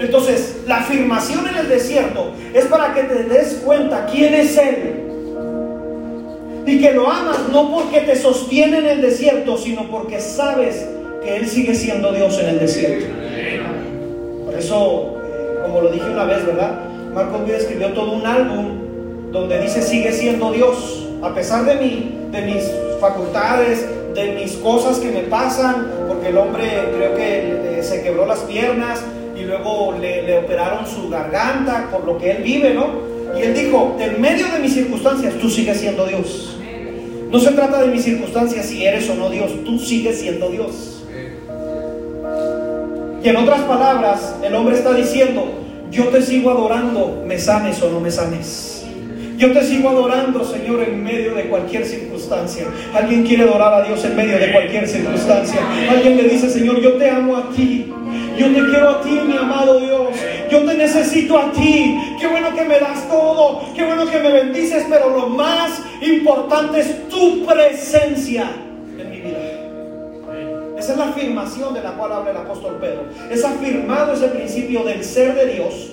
Entonces, la afirmación en el desierto es para que te des cuenta quién es Él. Y que lo amas no porque te sostiene en el desierto, sino porque sabes que Él sigue siendo Dios en el desierto. Por eso, eh, como lo dije una vez, ¿verdad? Marcos Vida escribió todo un álbum donde dice sigue siendo Dios. A pesar de, mi, de mis facultades, de mis cosas que me pasan, porque el hombre creo que se quebró las piernas, y luego le, operaron su garganta por lo que él vive, ¿no? Y él dijo, en medio de mis circunstancias, tú sigues siendo Dios. No se trata de mis circunstancias si eres o no Dios, tú sigues siendo Dios. Y en otras palabras, el hombre está diciendo, yo te sigo adorando, me sanes o no me sanes. Yo te sigo adorando, Señor, en medio de cualquier circunstancia. Alguien quiere adorar a Dios en medio de cualquier circunstancia. Alguien le dice, Señor, yo te amo a ti. Yo te quiero a ti, mi amado Dios. Yo te necesito a ti. Qué bueno que me das todo. Qué bueno que me bendices. Pero lo más importante es tu presencia en mi vida. Esa es la afirmación de la cual habla el apóstol Pedro. Es afirmado ese principio del ser de Dios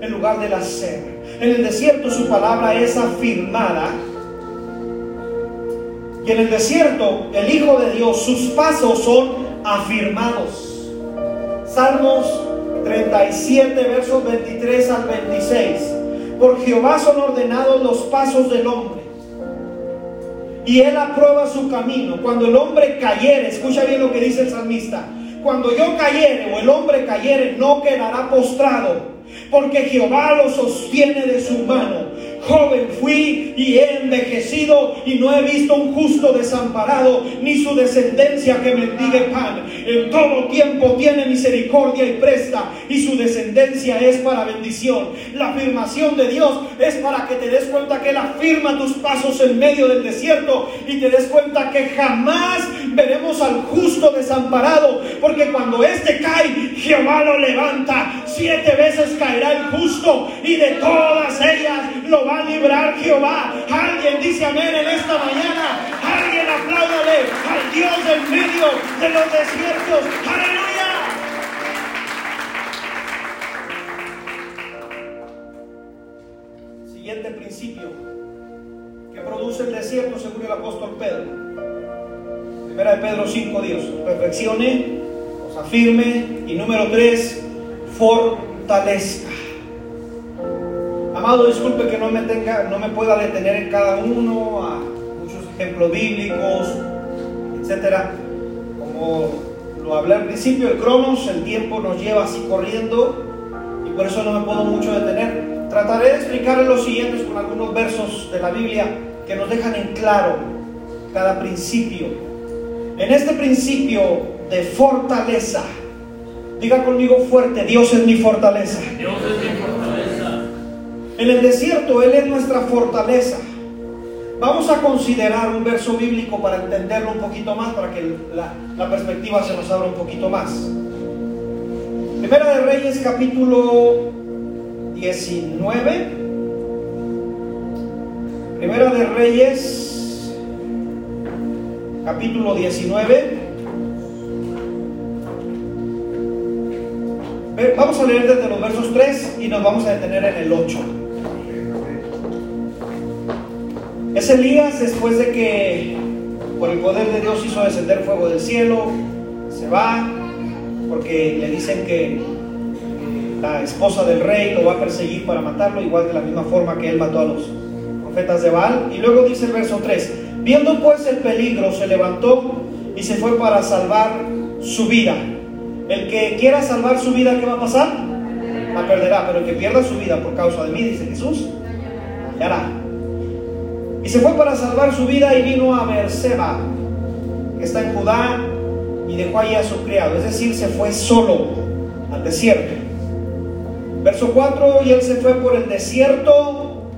en lugar del hacer. En el desierto su palabra es afirmada. Y en el desierto el Hijo de Dios, sus pasos son afirmados. Salmos 37, versos 23 al 26. Por Jehová son ordenados los pasos del hombre. Y él aprueba su camino. Cuando el hombre cayere, escucha bien lo que dice el salmista. Cuando yo cayere o el hombre cayere, no quedará postrado porque Jehová lo sostiene de su mano. Joven fui y he envejecido y no he visto un justo desamparado ni su descendencia que mendigue pan. En todo tiempo tiene misericordia y presta y su descendencia es para bendición. La afirmación de Dios es para que te des cuenta que Él afirma tus pasos en medio del desierto y te des cuenta que jamás veremos al justo desamparado porque cuando éste cae Jehová lo levanta. Siete veces caerá el justo y de todas ellas lo va a librar Jehová. Alguien dice amén en esta mañana. Alguien apláudale al Dios del medio de los desiertos. Aleluya. Siguiente principio que produce el desierto según el apóstol Pedro. Primera de Pedro 5, Dios. Reflexione, os afirme. Y número 3, fortalezca. Amado, disculpe que no me tenga, no me pueda detener en cada uno a muchos ejemplos bíblicos, etcétera. Como lo hablé al principio, el cronos, el tiempo nos lleva así corriendo y por eso no me puedo mucho detener. Trataré de explicarle los siguientes con algunos versos de la Biblia que nos dejan en claro cada principio. En este principio de fortaleza, diga conmigo fuerte, Dios es mi fortaleza. Dios es mi fortaleza. En el desierto Él es nuestra fortaleza. Vamos a considerar un verso bíblico para entenderlo un poquito más, para que la, perspectiva se nos abra un poquito más. Primera de Reyes capítulo 19. Primera de Reyes capítulo 19. Vamos a leer desde los versos 3 y nos vamos a detener en el 8. Es Elías después de que por el poder de Dios hizo descender fuego del cielo, se va porque le dicen que la esposa del rey lo va a perseguir para matarlo, igual de la misma forma que él mató a los profetas de Baal. Y luego dice el verso 3, viendo pues el peligro, se levantó y se fue para salvar su vida. El que quiera salvar su vida, ¿qué va a pasar? la perderá, pero el que pierda su vida por causa de mí, dice Jesús, hallará. Y se fue para salvar su vida y vino a Berseba, que está en Judá, y dejó ahí a su criado, es decir, se fue solo al desierto. Verso 4, y él se fue por el desierto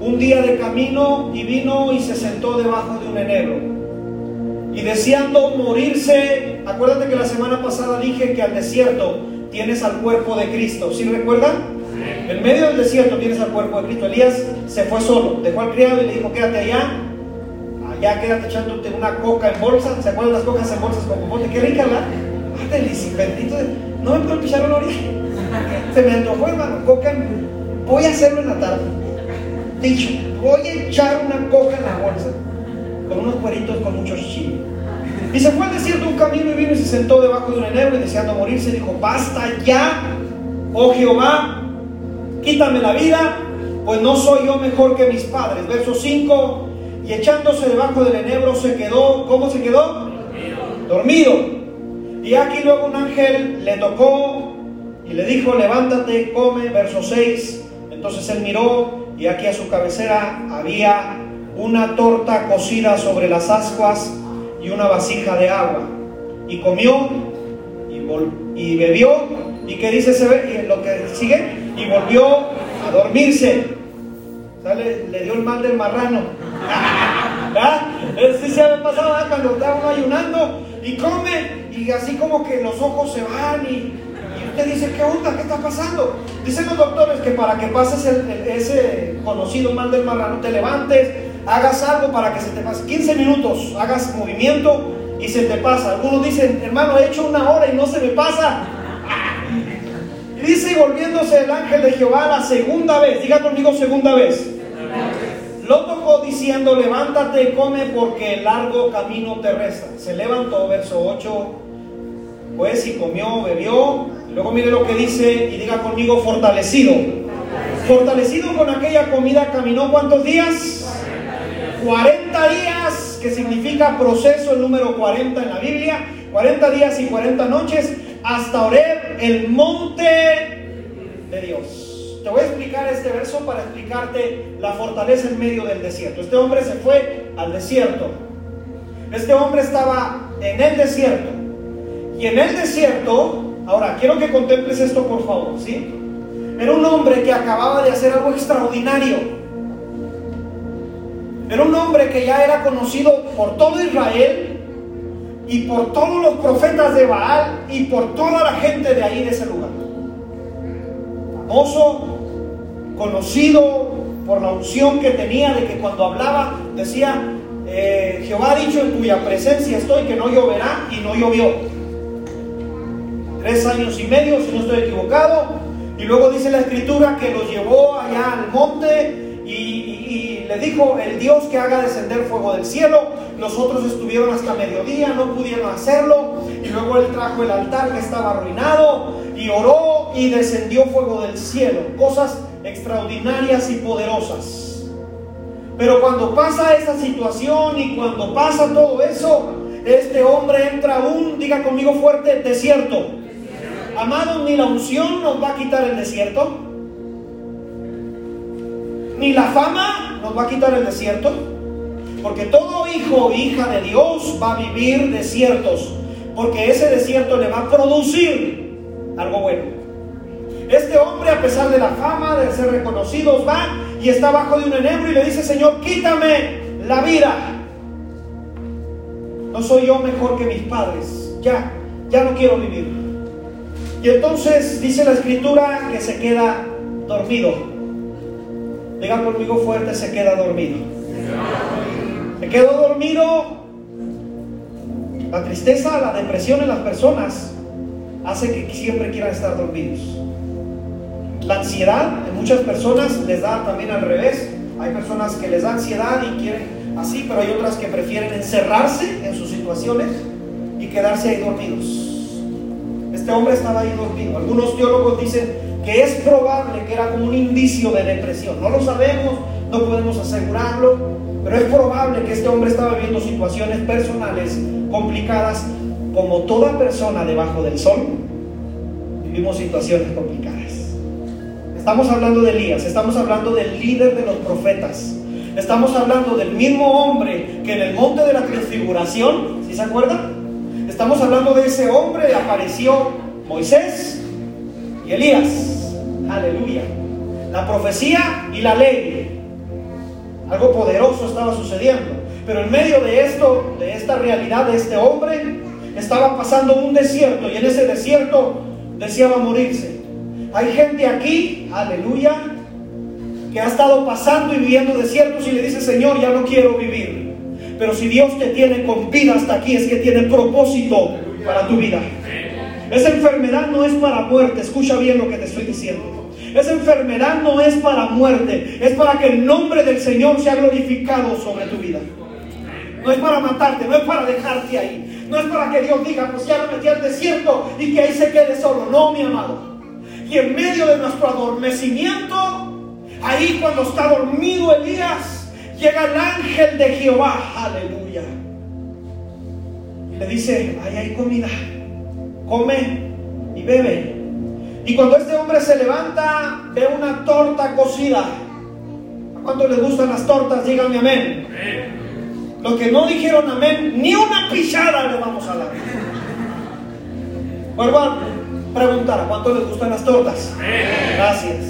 un día de camino y vino y se sentó debajo de un enebro. Y deseando morirse, acuérdate que la semana pasada dije que al desierto tienes al cuerpo de Cristo, ¿sí recuerdan? En medio del desierto tienes al cuerpo de Cristo. Elías se fue solo, dejó al criado y le dijo, quédate allá, allá quédate echándote una coca en bolsa. ¿Se acuerdan las cocas en bolsas con popote? Qué rica, ¿verdad? Ah, bendito. No me puedo pichar una orilla. Se me antojó, hermano, coca. Voy a hacerlo en la tarde. Dicho, voy a echar una coca en la bolsa con unos cueritos con muchos chiles. Y se fue al desierto un camino y vino y se sentó debajo de un enebro y deseando morirse dijo, basta ya, oh Jehová, quítame la vida, pues no soy yo mejor que mis padres. Verso 5, y echándose debajo del enebro se quedó, ¿cómo se quedó? Dormido. Y aquí luego un ángel le tocó y le dijo, levántate, come, verso 6. Entonces él miró y aquí a su cabecera había una torta cocida sobre las ascuas y una vasija de agua. Y comió y, y bebió. ¿Y qué dice ese, lo que sigue? Y volvió a dormirse. Le, dio el mal del marrano. ¿Ah? Sí se había pasado cuando estaba uno ayunando y come y así como que los ojos se van y, usted dice, ¿qué onda? ¿Qué está pasando? Dicen los doctores que para que pases ese conocido mal del marrano, te levantes, hagas algo para que se te pase. 15 minutos, hagas movimiento y se te pasa. Algunos dicen, hermano, he hecho una hora y no se me pasa. Y dice, volviéndose el ángel de Jehová la segunda vez, diga conmigo segunda vez. Lo tocó diciendo, levántate come porque el largo camino te resta. Se levantó, verso 8, pues y comió, bebió. Luego mire lo que dice y diga conmigo, fortalecido. Fortalecido con aquella comida, caminó cuántos días? 40 días, que significa proceso el número 40 en la Biblia, 40 días y 40 noches, hasta Oreb, el monte de Dios. Te voy a explicar este verso para explicarte la fortaleza en medio del desierto. Este hombre se fue al desierto. Este hombre estaba en el desierto. Y en el desierto, ahora quiero que contemples esto por favor, ¿sí? Era un hombre que acababa de hacer algo extraordinario. Era un hombre que ya era conocido por todo Israel y por todos los profetas de Baal y por toda la gente de ahí de ese lugar. Famoso, conocido por la unción que tenía de que cuando hablaba decía, eh, Jehová ha dicho en cuya presencia estoy que no lloverá y no llovió. Tres años y medio, si no estoy equivocado. Y luego dice la escritura que los llevó allá al monte y, dijo el Dios que haga descender fuego del cielo. Los otros estuvieron hasta mediodía, no pudieron hacerlo. Y luego él trajo el altar que estaba arruinado y oró y descendió fuego del cielo. Cosas extraordinarias y poderosas. Pero cuando pasa esa situación y cuando pasa todo eso, este hombre entra a un, diga conmigo fuerte, desierto. Amado, ni la unción nos va a quitar el desierto ni la fama nos va a quitar el desierto. Porque todo hijo o hija de Dios va a vivir desiertos. Porque ese desierto le va a producir algo bueno. Este hombre, a pesar de la fama, de ser reconocido, va y está bajo de un enebro y le dice, Señor, quítame la vida. No soy yo mejor que mis padres. Ya, ya no quiero vivir. Y entonces dice la escritura que se queda dormido. Diga conmigo fuerte, se queda dormido. Se quedó dormido. La tristeza, la depresión en las personas hace que siempre quieran estar dormidos. La ansiedad en muchas personas les da también al revés. Hay personas que les da ansiedad y quieren así, pero hay otras que prefieren encerrarse en sus situaciones y quedarse ahí dormidos. Este hombre estaba ahí dormido. Algunos teólogos dicen que es probable que era como un indicio de depresión. No lo sabemos, no podemos asegurarlo, pero es probable que este hombre estaba viviendo situaciones personales complicadas, como toda persona debajo del sol. Vivimos situaciones complicadas. Estamos hablando de Elías, estamos hablando del líder de los profetas. Estamos hablando del mismo hombre que en el monte de la transfiguración, ¿sí se acuerdan? Estamos hablando de ese hombre, apareció Moisés y Elías. Aleluya. La profecía y la ley. Algo poderoso estaba sucediendo. Pero en medio de esto, de esta realidad de este hombre, estaba pasando un desierto y en ese desierto deseaba morirse. Hay gente aquí, aleluya, que ha estado pasando y viviendo desiertos y le dice, Señor, ya no quiero vivir. Pero si Dios te tiene con vida hasta aquí, es que tiene propósito para tu vida. Esa enfermedad no es para muerte, escucha bien lo que te estoy diciendo. Esa enfermedad no es para muerte, es para que el nombre del Señor sea glorificado sobre tu vida. No es para matarte, no es para dejarte ahí. No es para que Dios diga, pues ya lo metí al desierto y que ahí se quede solo. No, mi amado. Y en medio de nuestro adormecimiento, ahí cuando está dormido Elías, llega el ángel de Jehová. Aleluya. Y le dice, ahí hay comida. Come y bebe. Y cuando este hombre se levanta, ve una torta cocida. ¿A cuánto les gustan las tortas? Díganme amén. Los que no dijeron amén, ni una pisada le vamos a dar. Vuelvo a preguntar, ¿a cuánto les gustan las tortas? Gracias.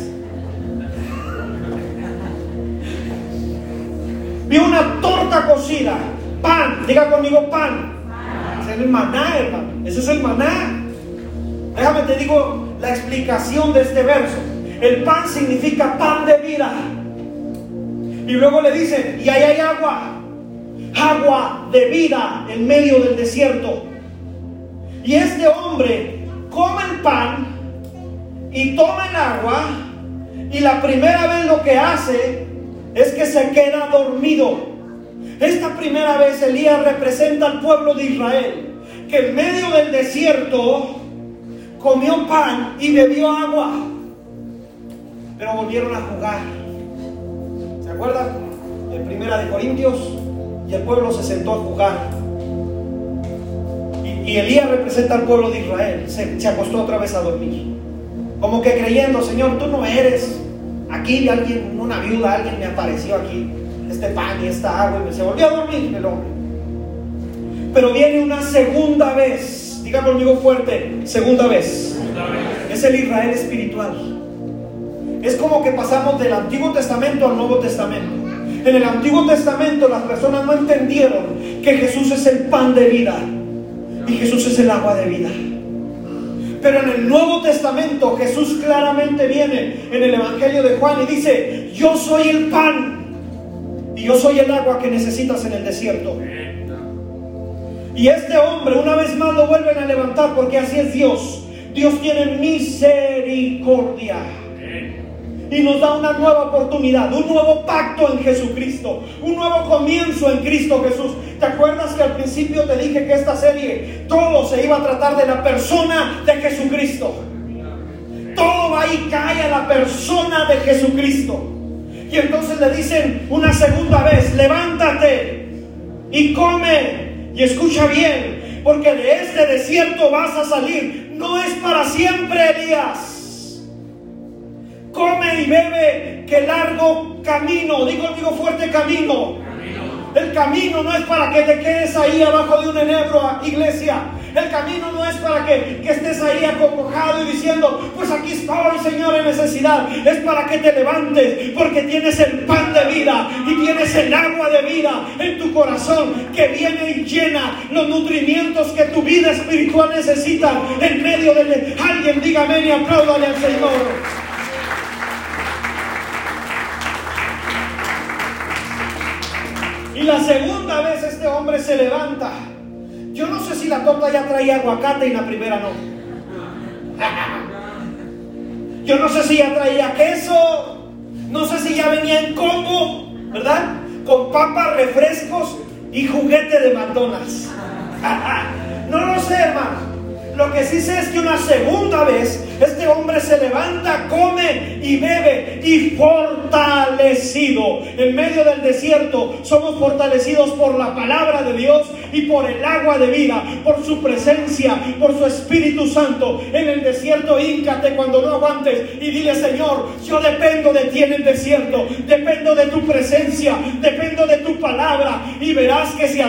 Vi una torta cocida, pan, diga conmigo pan. Ese es el maná, hermano. Ese es el maná. Déjame te digo la explicación de este verso. El pan significa pan de vida. Y luego le dicen, y ahí hay agua agua de vida en medio del desierto. Y este hombre come el pan y toma el agua y la primera vez lo que hace es que se queda dormido. Esta primera vez Elías representa al pueblo de Israel, que en medio del desierto comió pan y bebió agua, pero volvieron a jugar. ¿Se acuerdan? En primera de Corintios y el pueblo se sentó a jugar. Y, Elías representa al pueblo de Israel. Se, acostó otra vez a dormir. Como que creyendo, Señor, tú no eres. Aquí alguien, una viuda, alguien me apareció aquí. Este pan y esta agua. Y se volvió a dormir el hombre. Pero viene una segunda vez. Diga conmigo fuerte. Segunda vez. Segunda vez. Es el Israel espiritual. Es como que pasamos del Antiguo Testamento al Nuevo Testamento. En el Antiguo Testamento las personas no entendieron que Jesús es el pan de vida y Jesús es el agua de vida. Pero en el Nuevo Testamento Jesús claramente viene en el Evangelio de Juan y dice, yo soy el pan y yo soy el agua que necesitas en el desierto. Y este hombre una vez más lo vuelven a levantar porque así es Dios. Dios tiene misericordia y nos da una nueva oportunidad, un nuevo pacto en Jesucristo, un nuevo comienzo en Cristo Jesús. ¿Te acuerdas que al principio te dije que esta serie todo se iba a tratar de la persona de Jesucristo? Todo va y cae a la persona de Jesucristo. Y entonces le dicen una segunda vez, levántate y come y escucha bien, porque de este desierto vas a salir. No es para siempre, Elías come y bebe que largo camino, digo, digo fuerte camino. El camino no es para que te quedes ahí abajo de un enebro, iglesia. El camino no es para que, que, estés ahí acongojado y diciendo, pues aquí estoy, Señor, en necesidad. Es para que te levantes, porque tienes el pan de vida y tienes el agua de vida en tu corazón que viene y llena los nutrimientos que tu vida espiritual necesita en medio de... Alguien dígame y apláudale al Señor. Y la segunda vez este hombre se levanta. Yo no sé si la torta ya traía aguacate y la primera no. Yo no sé si ya traía queso. No sé si ya venía en combo, ¿verdad? Con papas, refrescos y juguete de McDonald's. No lo sé, hermano. Lo que sí sé es que una segunda vez este hombre se levanta, come y bebe y fortalecido. En medio del desierto somos fortalecidos por la palabra de Dios y por el agua de vida, por su presencia, por su Espíritu Santo. En el desierto, híncate cuando no aguantes y dile, Señor, yo dependo de ti en el desierto, dependo de tu presencia, dependo de tu palabra y verás que si adoras